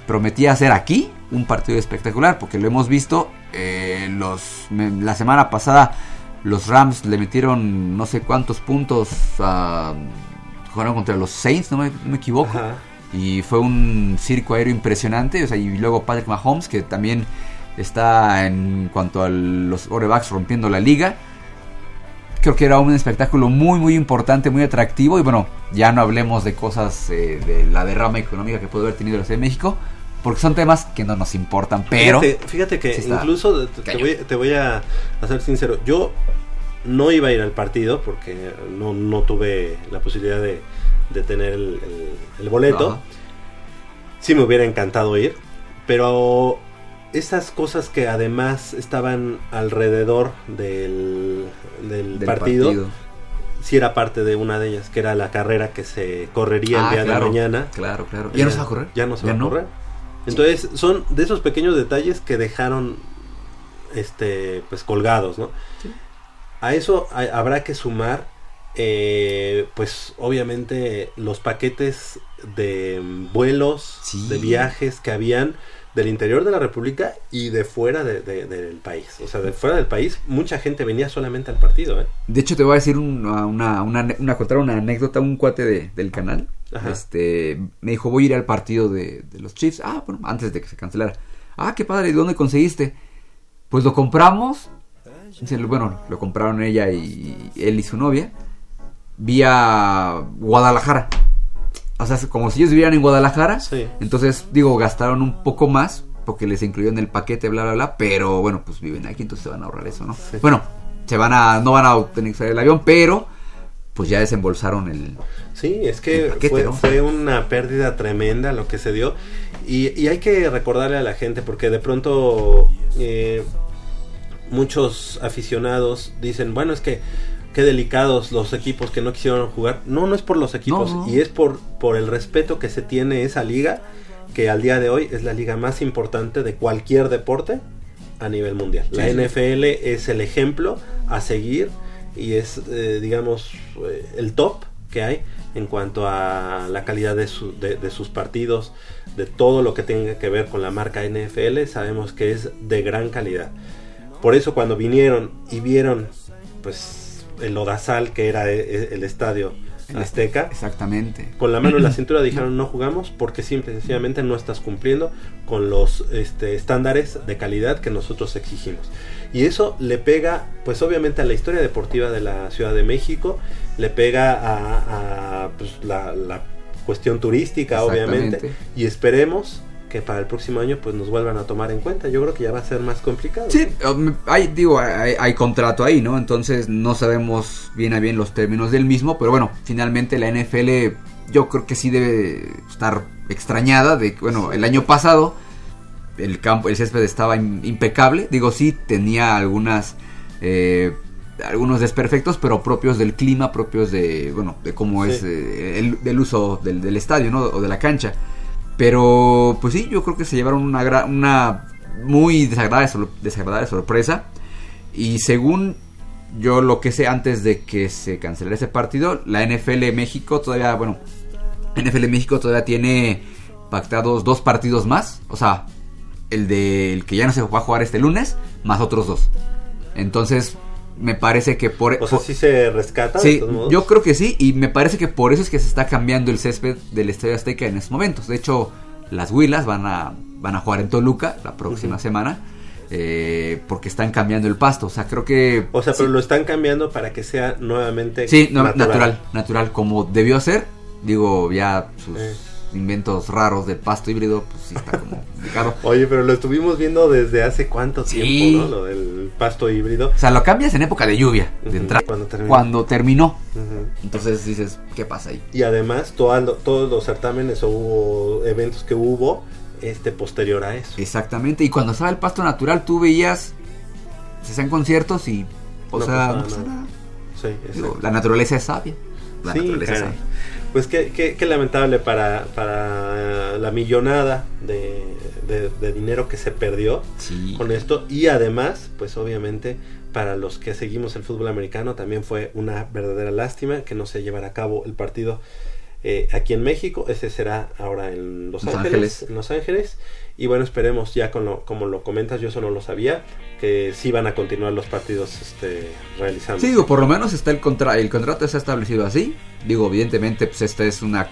prometía hacer aquí un partido espectacular porque lo hemos visto eh, los la semana pasada los Rams le metieron no sé cuántos puntos a jugaron contra los Saints no me, equivoco Ajá. y fue un circo aéreo impresionante. O sea, y luego Patrick Mahomes, que también está en cuanto a los quarterbacks rompiendo la liga. Creo que era un espectáculo muy, muy importante, muy atractivo. Y bueno, ya no hablemos de cosas eh, de la derrama económica que puede haber tenido la Ciudad de México, porque son temas que no nos importan. Pero Fíjate, fíjate que sí incluso te, voy, te voy a, a ser sincero. Yo no iba a ir al partido porque no, no tuve la posibilidad de, de tener el, el- el boleto. Ajá. Sí me hubiera encantado ir. Pero esas cosas que además estaban alrededor del, del, del partido, sí era parte de una de ellas, que era la carrera que se correría Ah, el día claro, de mañana. Claro, claro. ¿Ya no se va a correr? Ya no se ¿Ya va no? a correr. Entonces, son de esos pequeños detalles que dejaron este pues colgados, ¿no? Sí. A eso habrá que sumar eh, pues obviamente los paquetes de mm, vuelos, Sí. de viajes que habían del interior de la República y de fuera de- de- del país. O sea, de fuera del país mucha gente venía solamente al partido, ¿eh? De hecho, te voy a decir una, una, una, una- contar una anécdota. Un cuate de- del canal Ajá. este me dijo, voy a ir al partido de, de los Chiefs. Ah, bueno, antes de que se cancelara. Ah, qué padre, ¿y dónde conseguiste? Pues lo compramos. Bueno, lo compraron ella y él y su novia. Vía Guadalajara. O sea, como si ellos vivieran en Guadalajara. Sí. Entonces, digo, gastaron un poco más porque les incluyó en el paquete, bla, bla, bla. Pero bueno, pues viven aquí, entonces se van a ahorrar eso, ¿no? Bueno, se van a, no van a tener que salir el avión, pero pues ya desembolsaron el... Sí, es que El paquete, fue, ¿no? fue una pérdida tremenda lo que se dio. Y, y hay que recordarle a la gente, porque de pronto eh, muchos aficionados dicen, bueno, es que qué delicados los equipos que no quisieron jugar. No, no es por los equipos, No, no. y es por, por el respeto que se tiene esa liga, que al día de hoy es la liga más importante de cualquier deporte a nivel mundial. la sí. NFL es el ejemplo a seguir y es, eh, digamos, eh, el top que hay en cuanto a la calidad de, su- de- de sus partidos, de todo lo que tenga que ver con la marca NFL, sabemos que es de gran calidad. Por eso cuando vinieron y vieron, pues, el odasal que era eh, el estadio Azteca, Exactamente. con la mano en la cintura dijeron no jugamos porque simple y sencillamente no estás cumpliendo con los este, estándares de calidad que nosotros exigimos. Y eso le pega, pues obviamente a la historia deportiva de la Ciudad de México, le pega a, a, pues, la, la cuestión turística, obviamente, y esperemos que para el próximo año pues nos vuelvan a tomar en cuenta. Yo creo que ya va a ser más complicado. Sí, um, hay, digo, hay, hay contrato ahí, ¿no? Entonces no sabemos bien a bien los términos del mismo, pero bueno, finalmente la NFL yo creo que sí debe estar extrañada de que, bueno, el año pasado el campo, el césped estaba im- impecable, digo, sí tenía algunas... eh, algunos desperfectos, pero propios del clima, propios de, bueno, de cómo Sí. es eh, el, del uso del, del estadio, ¿no? O de la cancha. Pero, pues sí, yo creo que se llevaron una, una muy desagradable, desagradable sorpresa. Y según yo lo que sé antes de que se cancelara ese partido, la NFL México todavía, bueno, NFL México todavía tiene pactados dos partidos más. O sea, el del que ya no se va a jugar este lunes, más otros dos. Entonces, me parece que por... O sea, por- sí se rescata. de Sí, todos modos? yo creo que sí, y me parece que por eso es que se está cambiando el césped del Estadio Azteca en estos momentos. De hecho, las Huilas van a, van a jugar en Toluca la próxima semana, eh, porque están cambiando el pasto. O sea, creo que... O sea, sí, pero lo están cambiando para que sea nuevamente Sí, natural. natural, como debió ser. Digo, ya sus Eh. Inventos raros del pasto híbrido, pues sí está como complicado. Oye, pero lo estuvimos viendo desde hace cuánto Sí. tiempo, ¿no? Lo del pasto híbrido. O sea, lo cambias en época de lluvia, de entrada, cuando terminó. cuando terminó. Entonces dices, ¿qué pasa ahí? Y además, todo- todos los certámenes o eventos que hubo este posterior a eso. Exactamente, y cuando estaba el pasto natural tú veías, se hacían conciertos y, o No sea, pasaba no pasaba nada. Sí, Digo, la naturaleza es sabia. La Sí, naturaleza es sabia. Pues qué, qué- qué lamentable para, para la millonada de, de- de dinero que se perdió Sí. con esto. Y además, pues obviamente, para los que seguimos el fútbol americano, también fue una verdadera lástima que no se llevara a cabo el partido eh, aquí en México. Ese será ahora en Los, Los Ángeles, Ángeles. En Los Ángeles. Y bueno, esperemos ya con lo, como lo comentas, yo eso no lo sabía, que sí van a continuar los partidos este, realizando. Sí, digo, por lo menos está el contra el contrato está establecido así. Digo, evidentemente, pues esta es una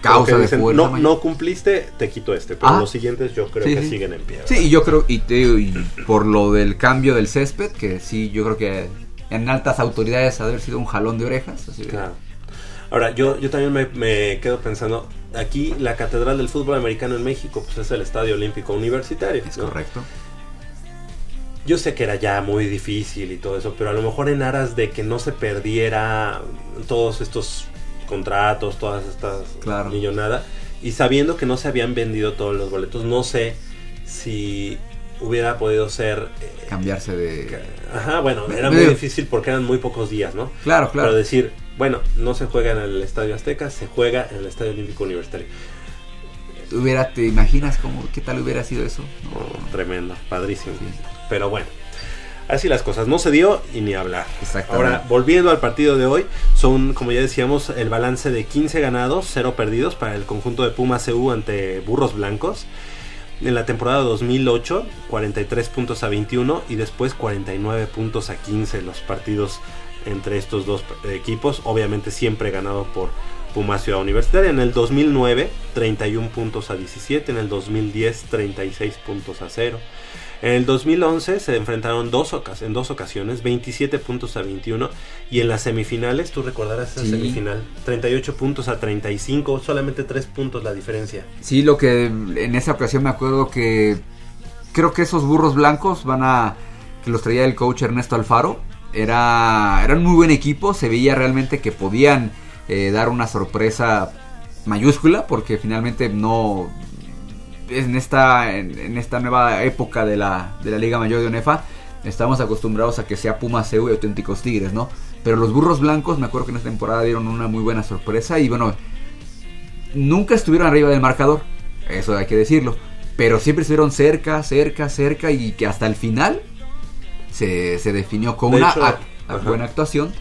causa de fuerza. no, mayor. no cumpliste, te quito este, pero Ah. los siguientes yo creo Sí, que sí. siguen en pie. Sí, y yo creo, y, te y por lo del cambio del césped, que sí, yo creo que en altas autoridades ha de haber sido un jalón de orejas. Así Claro. Ahora, yo, yo también me, me quedo pensando, aquí la catedral del fútbol americano en México, pues es el Estadio Olímpico Universitario. Es ¿no? correcto. Yo sé que era ya muy difícil y todo eso, pero a lo mejor en aras de que no se perdiera todos estos contratos, todas estas Claro. millonadas, y sabiendo que no se habían vendido todos los boletos, no sé si hubiera podido ser... eh, Cambiarse de... Ajá, bueno, era muy difícil porque eran muy pocos días, ¿no? Claro, claro. Pero decir, bueno, no se juega en el Estadio Azteca, se juega en el Estadio Olímpico Universitario. Hubiera, ¿Te imaginas cómo, qué tal hubiera sido eso? No, Oh, tremendo, padrísimo. Sí. Pero bueno, así las cosas. No se dio y ni hablar. Ahora, volviendo al partido de hoy, son, como ya decíamos, el balance de 15 ganados, 0 perdidos para el conjunto de Pumas CU ante Burros Blancos. En la temporada 2008, 43 puntos a 21 y después 49 puntos a 15 los partidos entre estos dos equipos. Obviamente siempre ganado por Pumas Ciudad Universitaria. En el 2009, 31 puntos a 17. En el 2010, 36 puntos a 0. En el 2011 se enfrentaron dos ocas en dos ocasiones, 27 puntos a 21. Y en las semifinales, tú recordarás esa Sí. semifinal, 38 puntos a 35, solamente 3 puntos la diferencia. Sí, lo que en esa ocasión me acuerdo que creo que esos burros blancos van a que los traía el coach Ernesto Alfaro. era, era un muy buen equipo, se veía realmente que podían eh, dar una sorpresa mayúscula, porque finalmente no, en esta, en, esta nueva época de la, de la Liga Mayor de ONEFA, estamos acostumbrados a que sea Pumas CU y auténticos Tigres, ¿no? Pero los burros blancos, me acuerdo que en esta temporada dieron una muy buena sorpresa y bueno, nunca estuvieron arriba del marcador, eso hay que decirlo, pero siempre estuvieron cerca, cerca, cerca y que hasta el final se, se definió con una buena actuación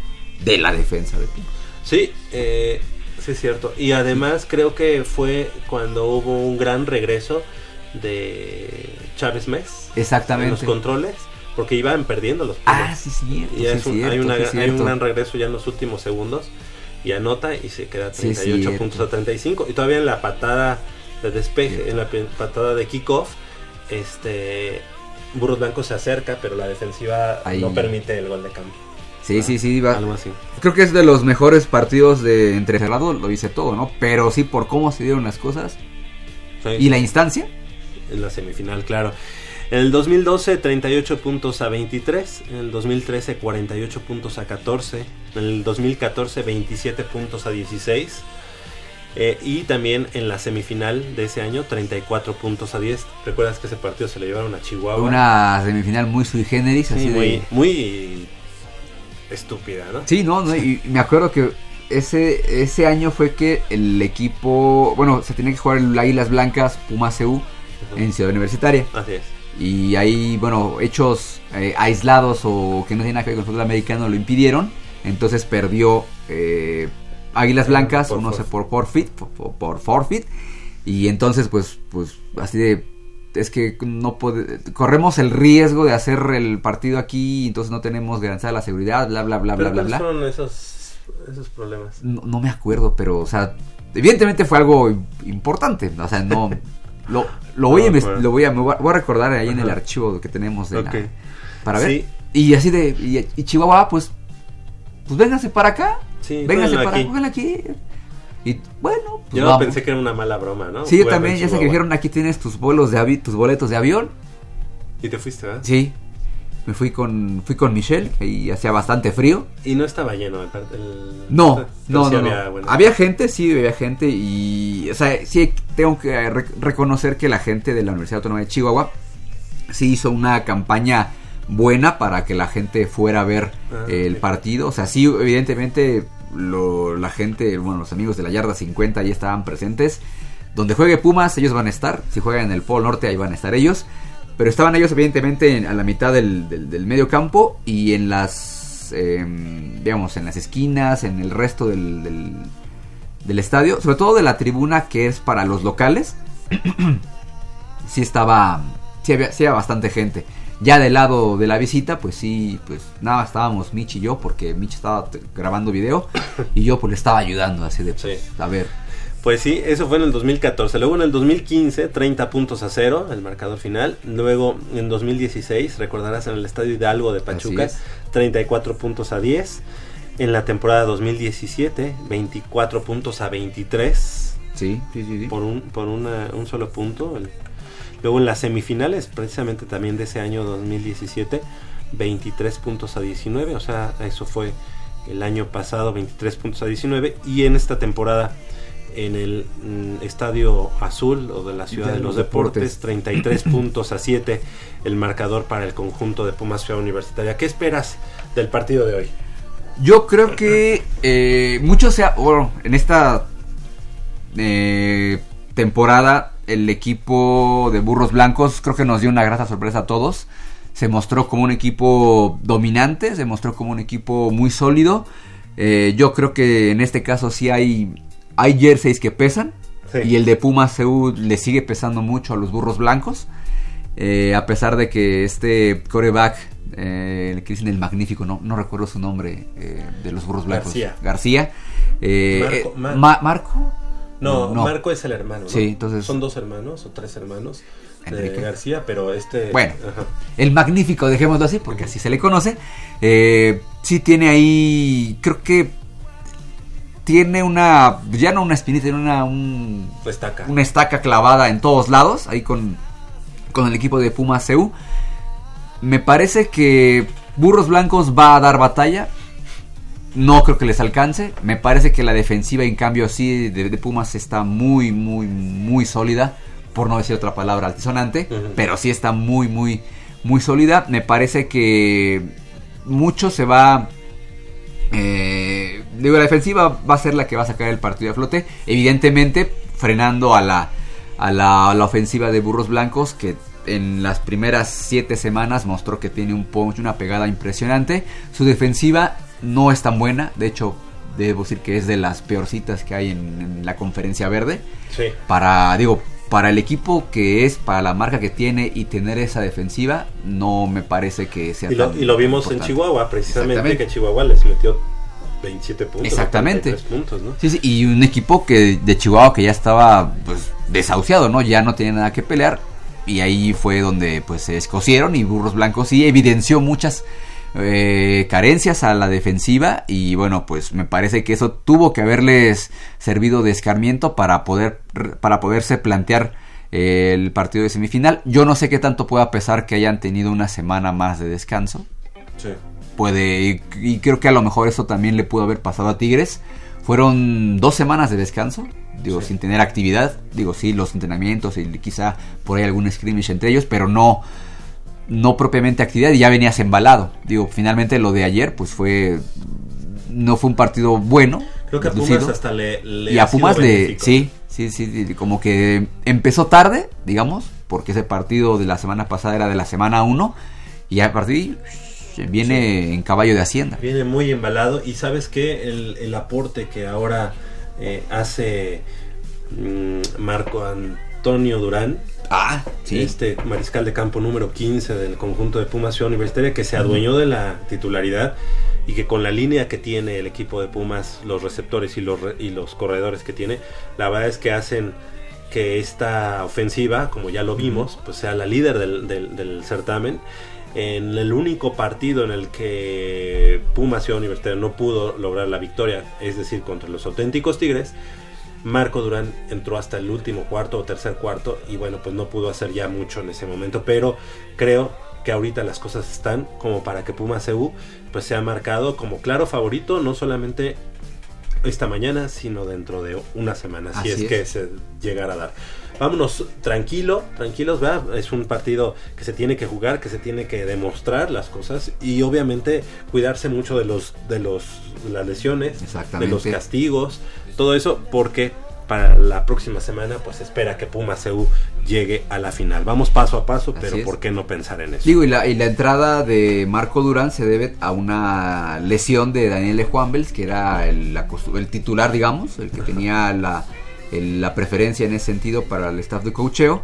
de la defensa de Pumas. Sí, eh, Sí, es cierto. Y además creo que fue cuando hubo un gran regreso de Chávez Mes. Exactamente. En los controles. Porque iban perdiendo los Ah, sí, sí. Y hay, un gran regreso ya en los últimos segundos. Y anota y se queda 38 puntos a 35. Y todavía en la patada de despeje, en la patada de kickoff, este Burros Blanco se acerca, pero la defensiva no permite el gol de cambio. Sí, sí, sí. Va. Algo así. Creo que es de los mejores partidos de entre cerrado, lo hice todo, ¿no? Pero sí, por cómo se dieron las cosas. ¿Y la instancia? En la semifinal, claro. En el 2012, 38 puntos a 23. En el 2013, 48 puntos a 14. En el 2014, 27 puntos a 16. Eh, y también en la semifinal de ese año, 34 puntos a 10. ¿Recuerdas que ese partido se lo llevaron a Chihuahua? Una semifinal muy sui generis, así muy, de... muy estúpida, ¿no? Sí, no, y me acuerdo que ese, ese año fue que el equipo, bueno, se tenía que jugar el Águilas Blancas Puma CU en Ciudad Universitaria. Así es. Y ahí, bueno, hechos eh, aislados o que no tienen nada que ver con el fútbol americano lo impidieron. Entonces perdió eh, Águilas Blancas, por no sé, por forfeit, por, por forfeit. Y entonces, pues, pues, así de es que no puede, corremos el riesgo de hacer el partido aquí, entonces no tenemos garantía de la seguridad, bla, bla, bla, bla, bla, bla. son esos, esos problemas? No, me acuerdo, pero, o sea, evidentemente fue algo importante, o sea, no, lo, lo voy, a, lo voy a, me voy a recordar ahí en el archivo que tenemos de para ver. Y así de, y, Chihuahua, pues, pues vénganse para acá, sí, vénganse para aquí. aquí. Y bueno, pues yo pensé que era una mala broma, ¿no? Sí, yo también, ya sé que dijeron aquí tienes tus vuelos de tus boletos de avión. ¿Y te fuiste, verdad? Sí. Me fui con fui con Michelle y hacía bastante frío. Y no estaba lleno el, No, no, no, Había, gente, sí, había gente y o sea, sí tengo que reconocer que la gente de la Universidad Autónoma de Chihuahua sí hizo una campaña buena para que la gente fuera a ver ah, el partido. O sea, sí, evidentemente la gente, bueno, los amigos de la Yarda 50 ahí estaban presentes. Donde juegue Pumas, ellos van a estar. Si juegan en el Polo Norte, ahí van a estar ellos. Pero estaban ellos, evidentemente, a la mitad del, medio campo y en las, em, digamos, en las esquinas, en el resto del, del, estadio. Sobre todo de la tribuna que es para los locales. sí estaba, sí había, había bastante gente. Ya del lado de la visita, pues sí, pues nada, estábamos Mitch y yo, porque Mitch estaba grabando video y yo pues le estaba ayudando así de, pues, a ver. Pues sí, eso fue en el 2014. Luego en el 2015, 30 puntos a cero, el marcador final. Luego en 2016, recordarás en el Estadio Hidalgo de Pachuca, 34 puntos a 10. En la temporada 2017, 24 puntos a 23. Sí, sí, sí. Por un, por un solo punto. El Luego en las semifinales, precisamente también de ese año 2017, 23 puntos a 19, o sea, eso fue el año pasado, 23 puntos a 19, y en esta temporada en el mm, Estadio Azul o de la Ciudad de, los, Deportes, 33 puntos a 7 el marcador para el conjunto de Pumas Ciudad Universitaria. ¿Qué esperas del partido de hoy? Yo creo que eh, mucho sea, bueno, en esta eh, temporada el equipo de Burros Blancos creo que nos dio una grata sorpresa a todos. Se mostró como un equipo dominante, se mostró como un equipo muy sólido. Eh, yo creo que en este caso sí hay, hay jerseys que pesan. Y el de Puma CU le sigue pesando mucho a los Burros Blancos. Eh, a pesar de que este coreback, eh, el que dicen el magnífico, no, no recuerdo su nombre, de los Burros Blancos. García. García. Marco no, Marco es el hermano. Sí, entonces. Son dos hermanos o tres hermanos de García, pero este. Bueno, el magnífico, dejémoslo así, porque así se le conoce. Eh, sí tiene ahí. Creo que. Tiene una. Ya no una espinita, tiene una. Un, estaca. Una estaca clavada en todos lados. Ahí con. Con el equipo de Puma CU. Me parece que Burros Blancos va a dar batalla. No creo que les alcance. Me parece que la defensiva, en cambio, sí, de, de Pumas está muy, muy, muy sólida. Por no decir otra palabra altisonante. Pero sí está muy, muy, muy sólida. Me parece que mucho se va. eh, digo, la defensiva va a ser la que va a sacar el partido a flote. Evidentemente, frenando a la, a la, a la ofensiva de Burros Blancos, que en las primeras siete semanas mostró que tiene un punch, una pegada impresionante. Su defensiva no es tan buena. De hecho, debo decir que es de las peorcitas que hay en, en la conferencia verde. Sí. Para, digo, para el equipo que es, para la marca que tiene y tener esa defensiva, no me parece que sea Y lo, tan y lo vimos en. Chihuahua, precisamente, que Chihuahua les metió 27 puntos. Exactamente. 33 puntos, ¿no? Sí, sí, y un equipo que de Chihuahua que ya estaba pues desahuciado, ¿no? Ya no tenía nada que pelear y ahí fue donde pues se escocieron y Burros Blancos sí evidenció muchas eh, carencias a la defensiva y bueno, pues me parece que eso tuvo que haberles servido de escarmiento para poder para poderse plantear eh, el partido de semifinal. Yo no sé qué tanto pueda pesar que hayan tenido una semana más de descanso Sí. puede y, y creo que a lo mejor eso también le pudo haber pasado a Tigres fueron dos semanas de descanso digo Sí. sin tener actividad digo sí los entrenamientos y quizá por ahí algún scrimmage entre ellos pero no no propiamente actividad y ya venías embalado. Digo finalmente lo de ayer pues fue no fue un partido bueno Creo que a Pumas hasta le, le y ha a Pumas le sí, sí, sí, como que empezó tarde, digamos, porque ese partido de la semana pasada era de la semana 1 y a partir viene en caballo de hacienda. Viene muy embalado y sabes que el, el aporte que ahora eh, hace mm, Marco Antonio Durán, Ah, sí. este mariscal de campo número 15 del conjunto de Pumas Ciudad Universitaria, que se adueñó de la titularidad y que con la línea que tiene el equipo de Pumas, los receptores y los, re- y los corredores que tiene, la verdad es que hacen que esta ofensiva, como ya lo vimos, pues sea la líder del, del- del certamen. En el único partido en el que Pumas Ciudad Universitaria no pudo lograr la victoria, es decir, contra los auténticos Tigres, Marco Durán entró hasta el último cuarto o tercer cuarto y bueno, pues no pudo hacer ya mucho en ese momento, pero creo que ahorita las cosas están como para que Pumas CU pues sea marcado como claro favorito, no solamente esta mañana, sino dentro de una semana, si es, es. que se llegara a dar. Vámonos tranquilo, tranquilos, ¿verdad? Es un partido que se tiene que jugar, que se tiene que demostrar las cosas y obviamente cuidarse mucho de los de los de las lesiones, de los castigos, todo eso porque para la próxima semana pues espera que Pumas CU llegue a la final. Vamos paso a paso, Así pero es. ¿por qué no pensar en eso? Digo, y la, y la entrada de Marco Durán se debe a una lesión de Daniel Juanbels, que era el, la el titular, digamos, el que tenía la, el- la preferencia en ese sentido para el staff de coacheo.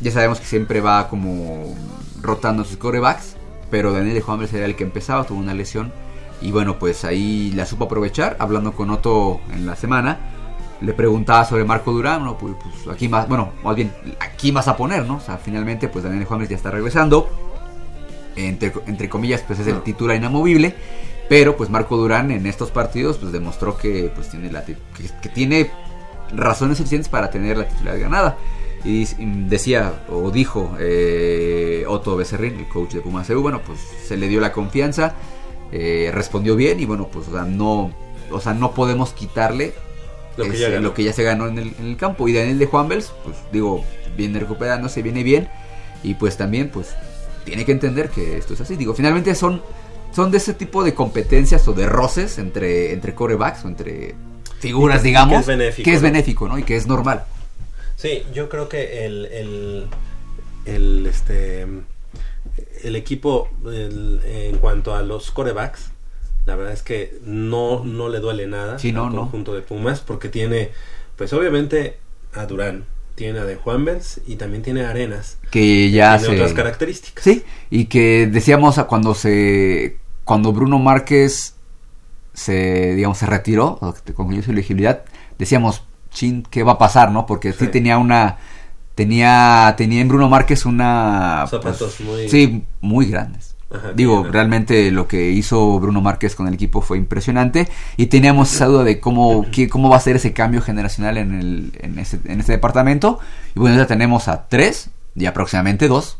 Ya sabemos que siempre va como rotando sus corebacks, pero Daniel Juanbels era el que empezaba, tuvo una lesión. Y bueno, pues ahí la supo aprovechar, hablando con Otto en la semana. Le preguntaba sobre Marco Durán, no, pues, pues, aquí más, bueno, más bien, aquí vas a poner, ¿no? O sea, finalmente, pues Daniel Juárez ya está regresando. Entre, entre comillas, pues es el titular inamovible. Pero pues Marco Durán en estos partidos, pues demostró que pues tiene la que, que tiene razones suficientes para tener la titularidad ganada. Y decía, o dijo eh, Otto Becerrín, el coach de Pumas EU, bueno, pues se le dio la confianza, eh, respondió bien y bueno, pues o sea, no, o sea, no podemos quitarle Lo que es, ya ganó. lo que ya se ganó en el, en el campo. Y Daniel de Juanvels, pues digo, viene recuperándose, viene bien. Y pues también, pues, tiene que entender que esto es así. Digo, finalmente son, son de ese tipo de competencias o de roces entre, entre corebacks o entre figuras, que- digamos. que es benéfico, que es ¿no? benéfico, ¿no? Y que es normal. Sí, yo creo que el, el, el, este, el equipo el- en cuanto a los corebacks, la verdad es que no, no le duele nada Sí, al no. conjunto de Pumas porque tiene, pues obviamente a Durán, tiene a De Juanvels y también tiene a Arenas. Que ya tiene se... otras características. Sí, y que decíamos a cuando se cuando Bruno Márquez se digamos se retiró, concluyó su elegibilidad, decíamos, chin, ¿qué va a pasar, no? Porque sí, Sí. tenía una tenía tenía en Bruno Márquez una Zapatos pues, muy- sí, muy grandes. Ajá, Digo, bien. realmente lo que hizo Bruno Márquez con el equipo fue impresionante y teníamos esa duda de cómo, qué- cómo va a ser ese cambio generacional en, el, en, ese, en este departamento. Y bueno, ya tenemos a tres y aproximadamente dos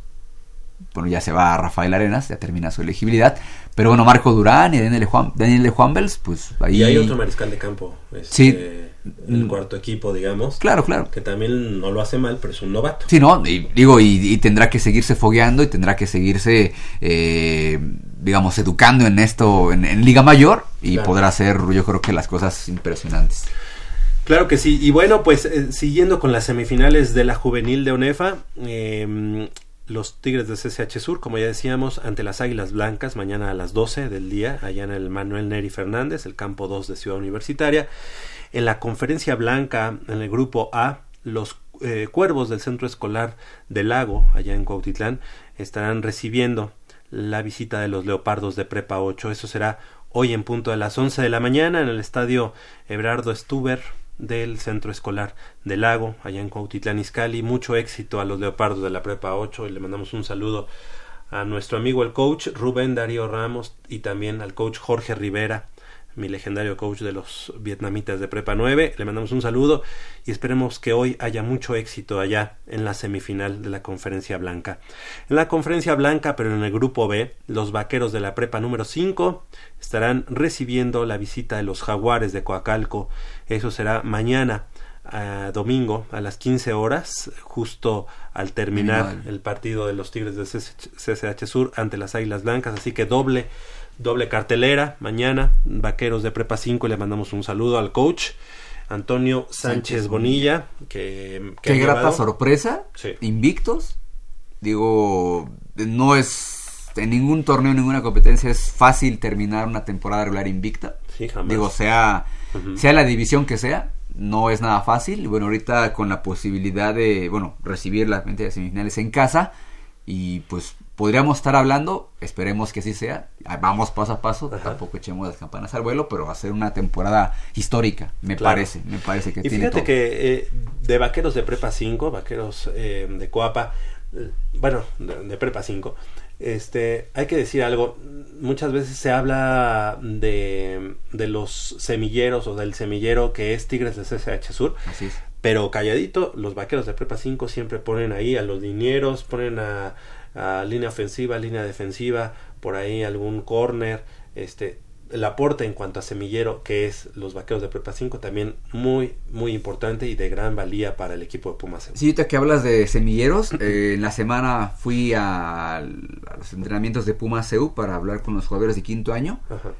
bueno, ya se va Rafael Arenas, ya termina su elegibilidad. Pero bueno, Marco Durán y Daniel Juan, Daniel Juan Bells, pues ahí... Y hay otro mariscal de campo. Este, Sí. El cuarto equipo, digamos. Claro, claro. Que también no lo hace mal, pero es un novato. Sí, ¿no? Y, digo, y, y tendrá que seguirse fogueando y tendrá que seguirse, eh, digamos, educando en esto, en, en Liga Mayor, y Claro. podrá hacer, yo creo que las cosas impresionantes. Claro que sí. Y bueno, pues eh, siguiendo con las semifinales de la juvenil de ONEFA, eh, los Tigres de CCH Sur, como ya decíamos, ante las Águilas Blancas, mañana a las 12 del día, allá en el Manuel Neri Fernández, el campo 2 de Ciudad Universitaria. En la conferencia blanca, en el grupo A, los eh, cuervos del centro escolar del lago, allá en Cuautitlán, estarán recibiendo la visita de los leopardos de Prepa 8. Eso será hoy en punto de las 11 de la mañana en el estadio Ebrardo Stuber del centro escolar del lago, allá en Cuautitlán Izcalli. Mucho éxito a los leopardos de la Prepa 8 y le mandamos un saludo a nuestro amigo el coach Rubén Darío Ramos y también al coach Jorge Rivera, mi legendario coach de los vietnamitas de Prepa 9. Le mandamos un saludo y esperemos que hoy haya mucho éxito allá en la semifinal de la Conferencia Blanca. En la Conferencia Blanca, pero en el grupo B, los vaqueros de la Prepa número 5 estarán recibiendo la visita de los jaguares de Coacalco. Eso será mañana. a domingo a las 15 horas, justo al terminar el partido de los Tigres de CCH Sur ante las Águilas Blancas, así que doble doble cartelera mañana vaqueros de prepa 5 le mandamos un saludo al coach Antonio Sánchez, Bonilla que, que Qué grata sorpresa, Sí. invictos. Digo, no es en ningún torneo, en ninguna competencia es fácil terminar una temporada regular invicta. Sí, jamás. Digo, sea, sea la división que sea, no es nada fácil. Y bueno, ahorita con la posibilidad de, bueno, recibir las semifinales en casa y pues podríamos estar hablando, esperemos que así sea. Vamos paso a paso, Ajá. tampoco echemos las campanas al vuelo, pero va a ser una temporada histórica, me Claro. parece, me parece que Y tiene fíjate todo. que eh, de vaqueros de prepa 5, vaqueros eh, de Coapa, eh, bueno, de, de prepa 5, este, hay que decir algo, muchas veces se habla de, de los semilleros o del semillero que es Tigres de CCH Sur, Así es. pero calladito, los vaqueros de prepa 5 siempre ponen ahí a los linieros, ponen a, a línea ofensiva, línea defensiva, por ahí algún corner, este el aporte en cuanto a semillero que es los vaqueros de prepa 5 también muy muy importante y de gran valía para el equipo de Pumas. Sí, ahorita que hablas de semilleros, eh, en la semana fui a, a los entrenamientos de Puma CEU para hablar con los jugadores de quinto año. Ajá.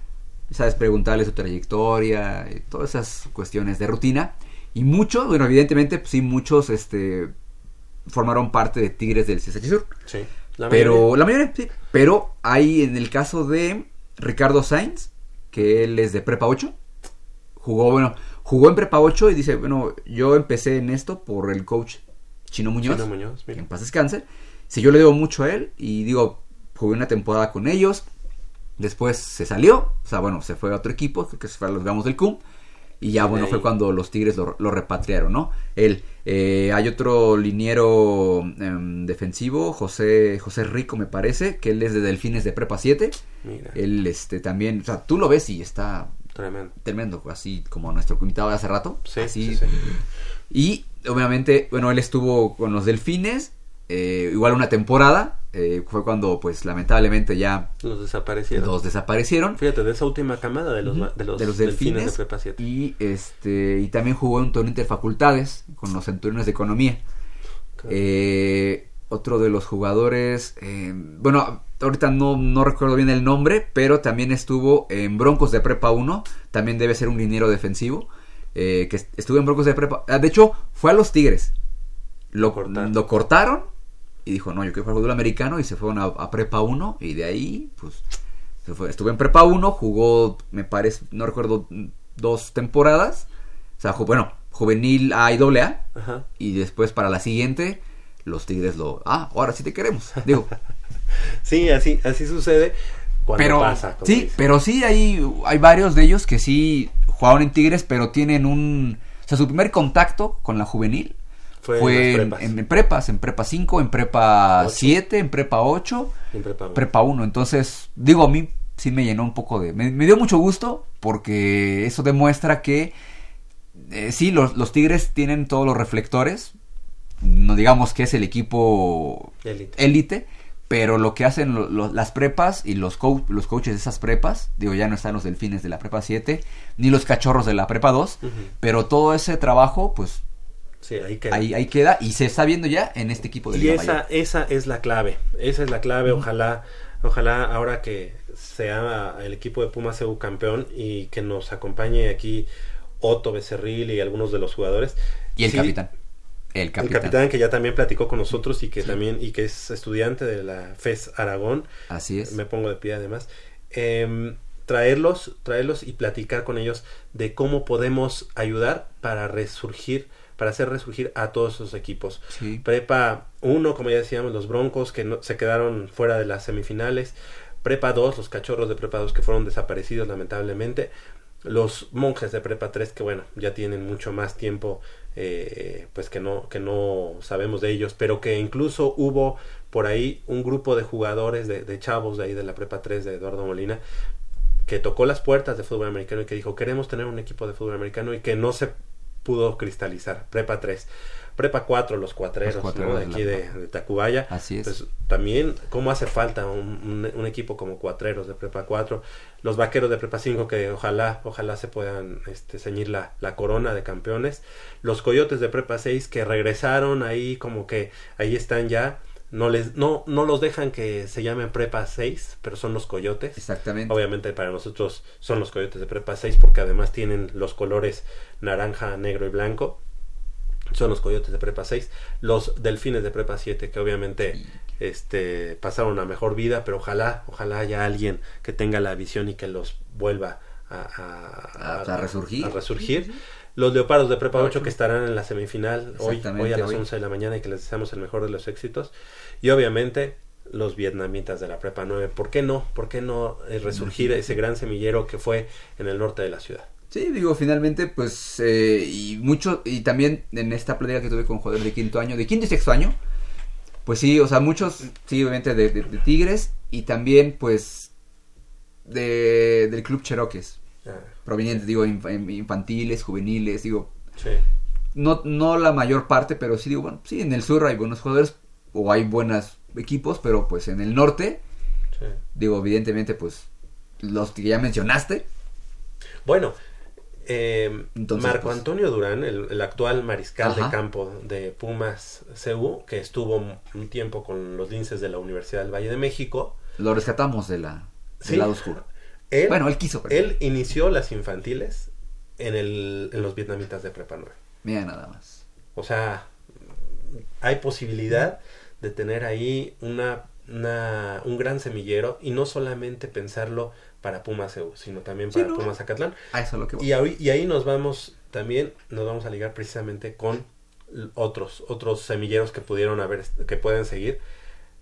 sabes, preguntarles su trayectoria, y todas esas cuestiones de rutina. Y muchos, bueno, evidentemente, pues sí, muchos este, formaron parte de Tigres del CSH Sur. Sí. La pero mayoría. la mayoría, sí. Pero hay en el caso de Ricardo Sainz, que él es de Prepa 8. Jugó, bueno, jugó en Prepa 8 y dice, bueno, yo empecé en esto por el coach Chino Muñoz. Chino Muñoz, que en paz descanse. Si yo le debo mucho a él y digo, jugué una temporada con ellos, después se salió, o sea, bueno, se fue a otro equipo, creo que se fue a los Gamos del CUM, y ya, bueno, fue cuando los Tigres lo, lo repatriaron, ¿no? Él, eh, hay otro liniero em, defensivo, José, José Rico, me parece, que él es de Delfines de Prepa 7, Mira, él, este, también, o sea, tú lo ves y está tremendo. tremendo, así como nuestro invitado de hace rato, Sí, así, sí, sí. y obviamente, bueno, él estuvo con los delfines, eh, igual una temporada, eh, fue cuando pues lamentablemente ya Los desaparecieron. los desaparecieron Fíjate, de esa última camada de los, va- de los, de los delfines, delfines de prepa 7. y este y también jugó en torneo interfacultades con los centuriones de economía. Eh, otro de los jugadores, bueno, ahorita no, no recuerdo bien el nombre, pero también estuvo en Broncos de Prepa 1, también debe ser un liniero defensivo, que est- estuvo en Broncos de Prepa, ah, de hecho fue a los Tigres, lo, Lo cortaron. lo cortaron y dijo, no, yo quiero jugar fútbol americano y se fueron a, a Prepa 1 y de ahí, pues, se fue. estuvo en Prepa 1, jugó, me parece, no recuerdo, dos temporadas, o sea, bueno, juvenil A y doble A, Ajá. y después para la siguiente, los Tigres lo. Ah, ahora sí te queremos. Digo. Sí, así, así sucede cuando pero. pasa. sí, pero sí hay, hay varios de ellos que sí jugaron en Tigres, pero tienen un. O sea, su primer contacto con la juvenil Fue, fue, en prepas. en- en prepas, en prepa 5, en prepa Ocho. 7, en prepa 8, En prepa uno. prepa 1. Entonces, digo, a mí sí me llenó un poco de... Me, me dio mucho gusto porque eso demuestra que eh, sí, los, los Tigres tienen todos los reflectores. No digamos que es el equipo Élite. pero lo que hacen lo- lo- las prepas y los, co- los coaches de esas prepas, digo, ya no están los delfines de la prepa 7, ni los cachorros de la prepa 2, pero todo ese trabajo, pues Sí, ahí queda. ahí, ahí queda y se está viendo ya en este equipo de Y Liga esa, Mayor. esa es la clave, esa es la clave, ojalá, ojalá ahora que sea el equipo de Pumas EU campeón y que nos acompañe aquí Otto Becerril y algunos de los jugadores. Y el Sí, capitán. El El capitán. capitán que ya también platicó con nosotros y que también, y que es estudiante de la FES Aragón, Así es. me pongo de pie además, em, traerlos, traerlos y platicar con ellos de cómo podemos ayudar para resurgir, para hacer resurgir a todos esos equipos. Sí. Prepa 1, como ya decíamos, los Broncos que no, se quedaron fuera de las semifinales. Prepa 2, los cachorros de Prepa 2 que fueron desaparecidos lamentablemente. Los monjes de Prepa 3 que bueno, ya tienen mucho más tiempo eh, pues que no, que no sabemos de ellos, pero que incluso hubo por ahí un grupo de jugadores de, de chavos de ahí de la Prepa 3 de Eduardo Molina que tocó las puertas de fútbol americano y que dijo queremos tener un equipo de fútbol americano y que no se pudo cristalizar. Prepa 3. Prepa 4, los cuatreros, Los cuatreros ¿no? de aquí de, de Tacubaya. Así es. Pues también, ¿cómo hace falta un, un- un equipo como cuatreros de Prepa 4? Los vaqueros de Prepa 5 que ojalá, ojalá se puedan este, ceñir la, la corona de campeones. Los coyotes de Prepa 6 que regresaron ahí como que ahí están ya. No, les, no, no los dejan que se llamen Prepa 6, pero son los coyotes. Exactamente. Obviamente para nosotros son los coyotes de prepa 6 porque además tienen los colores naranja, negro y blanco. Son los coyotes de prepa 6. Los delfines de prepa 7 que obviamente este, pasaron a mejor vida, pero ojalá, ojalá haya alguien que tenga la visión y que los vuelva a, a- A- a resurgir. a resurgir. Los leopardos de prepa 8 que estarán en la semifinal hoy, hoy a las hoy. 11 de la mañana y que les deseamos el mejor de los éxitos. Y obviamente los vietnamitas de la prepa 9. ¿Por qué no? ¿Por qué no eh, resurgir ese gran semillero que fue en el norte de la ciudad? Sí, digo, finalmente, pues, eh, y mucho, y también en esta plática que tuve con jugadores de quinto año, de quinto y sexto año, pues sí, o sea, muchos, sí, obviamente de, de- de Tigres, y también, pues, de, del Club Cheroques, provenientes, digo, inf- infantiles, juveniles, digo, Sí. no, no la mayor parte, pero sí, digo, bueno, sí, en el sur hay buenos jugadores, o hay buenos equipos, pero pues en el norte, sí. digo, evidentemente, pues, los que ya mencionaste, Bueno, eh, Entonces, Marco pues- Antonio Durán, el, el actual mariscal Ajá. de campo de Pumas CU, que estuvo un- tiempo con los linces de la Universidad del Valle de México, lo rescatamos de la, del Sí. lado oscuro. Él, Bueno, él quiso, pero... él inició las infantiles en, el, en los vietnamitas de Prepa 9. Mira nada más. O sea, hay posibilidad de tener ahí una, una- un gran semillero y no solamente pensarlo para Pumas EU, sino también Sí, para ¿no? Pumas Acatlán. A eso es lo que. Y ahí, y ahí nos vamos también, nos vamos a ligar precisamente con otros, otros semilleros que pudieron haber, que pueden seguir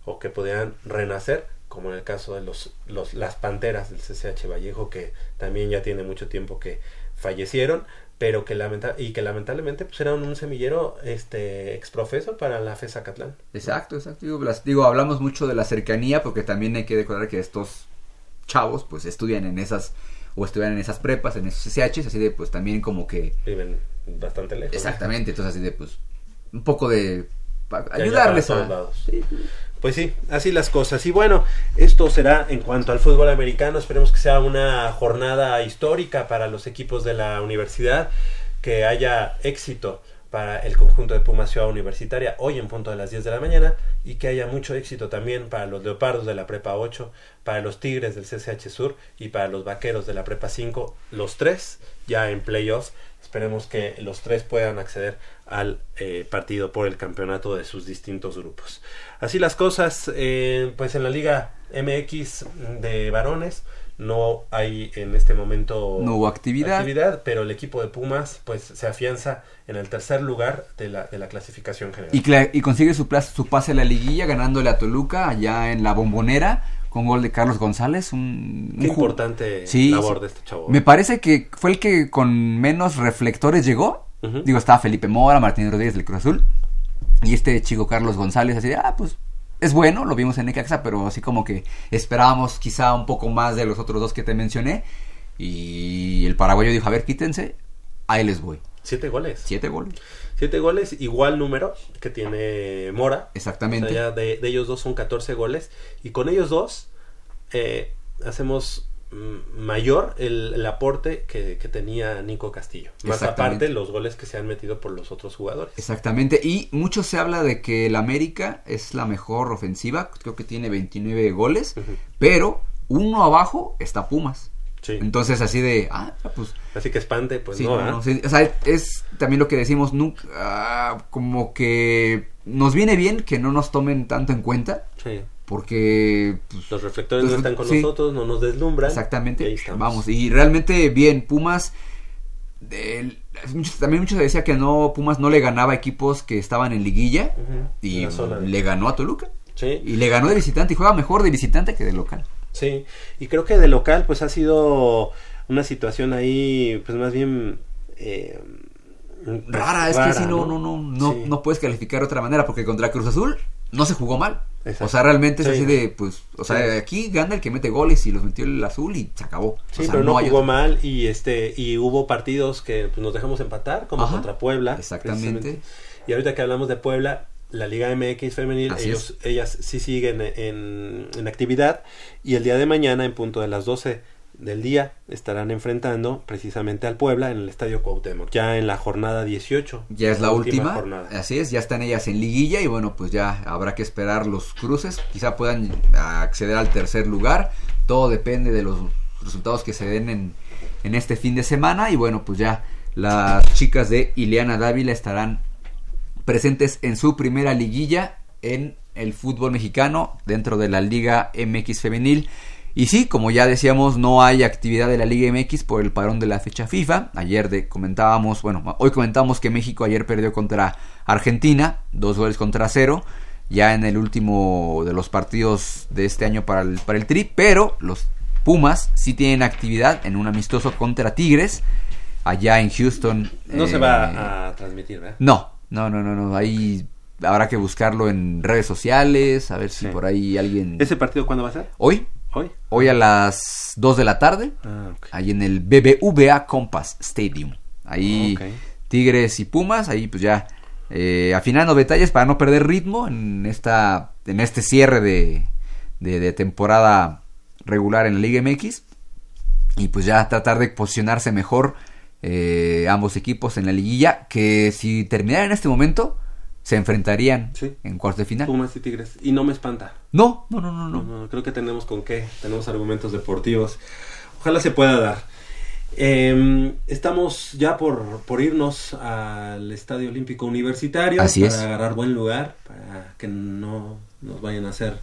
o que podrían renacer, como en el caso de los, los las panteras del CCH Vallejo, que también ya tiene mucho tiempo que fallecieron, pero que lamenta y que lamentablemente pues eran un semillero este exprofeso para la FES Acatlán. Exacto, exacto. Digo, las- digo, hablamos mucho de la cercanía porque también hay que recordar que estos chavos pues estudian en esas o estudian en esas prepas, en esos SHs, así de pues también como que Viven bastante lejos. ¿no? exactamente, entonces así de pues un poco de ayudarles a todos lados. Pues sí, así las cosas. Y bueno, esto será en cuanto al fútbol americano. Esperemos que sea una jornada histórica para los equipos de la universidad, que haya éxito para el conjunto de Pumas Ciudad Universitaria hoy en punto de las 10 de la mañana y que haya mucho éxito también para los Leopardos de la Prepa 8, para los Tigres del CCH Sur y para los Vaqueros de la Prepa 5, los tres ya en playoffs. Esperemos que los tres puedan acceder al eh, partido por el campeonato de sus distintos grupos. Así las cosas, eh, pues en la Liga MX de varones no hay en este momento No hubo actividad. pero el equipo de Pumas pues se afianza en el tercer lugar de la, de la clasificación general. y, consigue su, pla- su pase a la liguilla ganándole a Toluca allá en la bombonera con gol de Carlos González, un, Qué importante Sí, labor de este chavo. Me parece que fue el que con menos reflectores llegó. Digo, estaba Felipe Mora, Martín Rodríguez del Cruz Azul. Y este chico Carlos González, así de, ah, pues es bueno, lo vimos en Necaxa, pero así como que esperábamos quizá un poco más de los otros dos que te mencioné. Y el paraguayo dijo, a ver, quítense, ahí les voy. Siete goles. Siete goles. Siete goles, igual número que tiene Mora. Exactamente. O sea, ya de, de ellos dos son 14 goles. Y con ellos dos eh, hacemos mayor el, el aporte que, que tenía Nico Castillo. Más aparte los goles que se han metido por los otros jugadores. Exactamente, y mucho se habla de que el América es la mejor ofensiva, creo que tiene 29 goles, pero uno abajo está Pumas. Sí. Entonces así de, ah, pues Así que espante, pues sí, no, no, ¿ah? no, sí, o sea, es también lo que decimos, nunca, ah, como que nos viene bien que no nos tomen tanto en cuenta, Sí. Porque pues, Los reflectores Pues, no están con sí. nosotros, no nos deslumbran. Exactamente. Vamos, y realmente bien, Pumas. muchos- también muchos decía que no, Pumas no le ganaba equipos que estaban en liguilla Ujú, y zona de- le ganó a Toluca. Sí. Y le ganó de visitante y juega mejor de visitante que de local. Sí, y creo que de local pues ha sido una situación ahí pues más bien eh, Rara, es que sí, no, no, no, no, Sí. no puedes calificar de otra manera porque contra Cruz Azul no se jugó mal. Exacto. O sea, realmente es Sí. así de, pues, o sea, Sí. aquí gana el que mete goles y los metió el azul y se acabó. Sí, O sea, pero no, jugó mal y este y hubo partidos que pues, nos dejamos empatar como Ajá, contra Puebla. exactamente. Y ahorita que hablamos de Puebla, la Liga MX femenil, Así ellos, ellas sí siguen en, en actividad y el día de mañana en punto de las 12 del día estarán enfrentando precisamente al Puebla en el Estadio Cuauhtémoc, ya en la jornada 18. Ya es la última, jornada. así es, ya están ellas en liguilla y bueno, pues ya habrá que esperar los cruces, quizá puedan acceder al tercer lugar, todo depende de los resultados que se den en, en este fin de semana y bueno, pues ya las chicas de Ileana Dávila estarán presentes en su primera liguilla en el fútbol mexicano dentro de la Liga MX femenil. Y sí, como ya decíamos, no hay actividad de la Liga MX por el parón de la fecha FIFA. Ayer de, comentábamos, bueno, hoy comentábamos que México ayer perdió contra Argentina, dos goles contra cero, ya en el último de los partidos de este año para el, para el Tri, pero los Pumas sí tienen actividad en un amistoso contra Tigres, allá en Houston. No se eh, va a transmitir, ¿verdad? no, no, no, no, no. Ahí habrá que buscarlo en redes sociales, a ver si Sí. por ahí alguien... ¿Ese partido cuándo va a ser? Hoy, Hoy. hoy a las 2 de la tarde, Ah, ahí en el BBVA Compass Stadium. Ahí Ok. Tigres y Pumas, ahí pues ya eh, afinando detalles para no perder ritmo en esta en este cierre de, de, de temporada regular en la Liga MX y pues ya tratar de posicionarse mejor eh, ambos equipos en la liguilla que si terminaran en este momento se enfrentarían Sí. en cuartos de final. Pumas y Tigres. Y no me espanta. No, no, no, no, no. No, no, creo que tenemos con qué. Tenemos argumentos deportivos. Ojalá se pueda dar. Eh, estamos ya por, por irnos al Estadio Olímpico Universitario Así para es. agarrar buen lugar, para que no nos vayan a hacer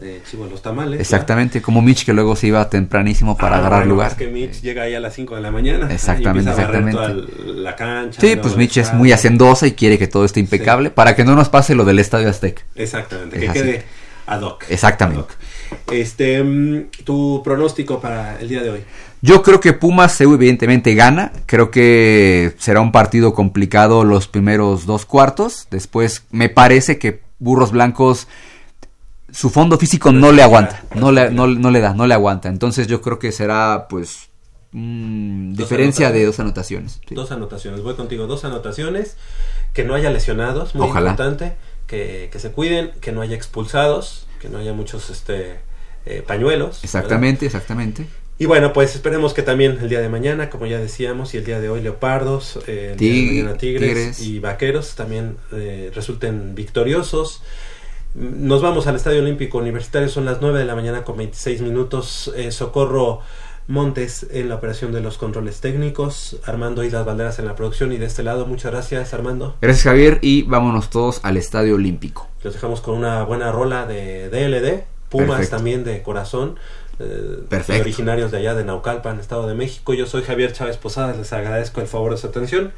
de chivo los tamales. Exactamente, como Mitch que luego se iba tempranísimo para Ah, agarrar bueno, lugar. Es que Mitch llega ahí a las 5 de la mañana. Exactamente, y exactamente. toda la cancha. Sí, pues Mitch es muy hacendosa y quiere que todo esté impecable para que no nos pase lo del Estadio Azteca. Exactamente, Es que así. quede ad hoc. Exactamente. Ad hoc. Este, mm, tu pronóstico para el día de hoy. Yo creo que Pumas CEU evidentemente gana. Creo que será un partido complicado los primeros dos cuartos. Después me parece que Burros Blancos su fondo físico no le aguanta, no le, no, no le da, no le aguanta. Entonces yo creo que será pues mm, diferencia de dos anotaciones. sí. Dos anotaciones, voy contigo, dos anotaciones, que no haya lesionados, muy Ojalá. importante, que, que se cuiden, que no haya expulsados, que no haya muchos este eh, pañuelos. Exactamente, exactamente. Y bueno, pues esperemos que también el día de mañana, como ya decíamos, y el día de hoy Leopardos, eh, el día de mañana Tigres, Tigres. y Vaqueros también eh, resulten victoriosos. Nos vamos al Estadio Olímpico Universitario, son las 9 de la mañana con 26 minutos. Eh, Socorro Montes en la operación de los controles técnicos, Armando Islas Valderas en la producción y de este lado, muchas gracias Armando. Gracias Javier y vámonos todos al Estadio Olímpico. Los dejamos con una buena rola de DLD, Pumas Perfecto. también de corazón, eh, Perfecto. originarios de allá de Naucalpan, Estado de México. Yo soy Javier Chávez Posadas, les agradezco el favor de su atención.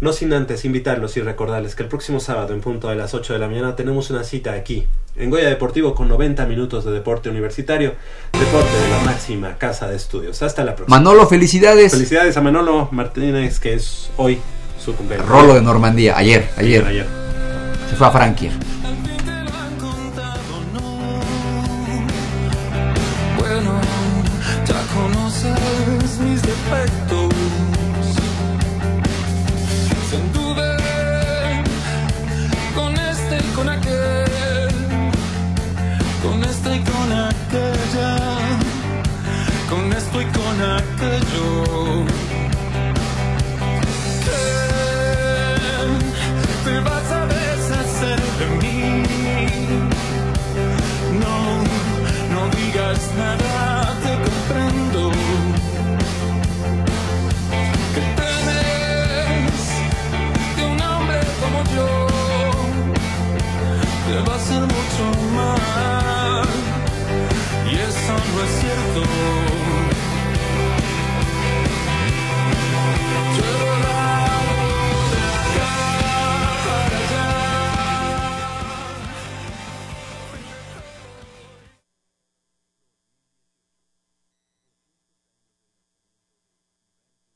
No sin antes invitarlos y recordarles que el próximo sábado en punto de las 8 de la mañana tenemos una cita aquí, en Goya Deportivo con 90 minutos de deporte universitario, deporte de la máxima casa de estudios. Hasta la próxima. Manolo, felicidades. Felicidades a Manolo Martínez, que es hoy su cumpleaños. Rolo de Normandía, ayer, ayer. ayer. Se fue a Franquier. Ahora te comprendo. Que tenés que un hombre como yo. Te va a hacer mucho mal, y eso no es cierto.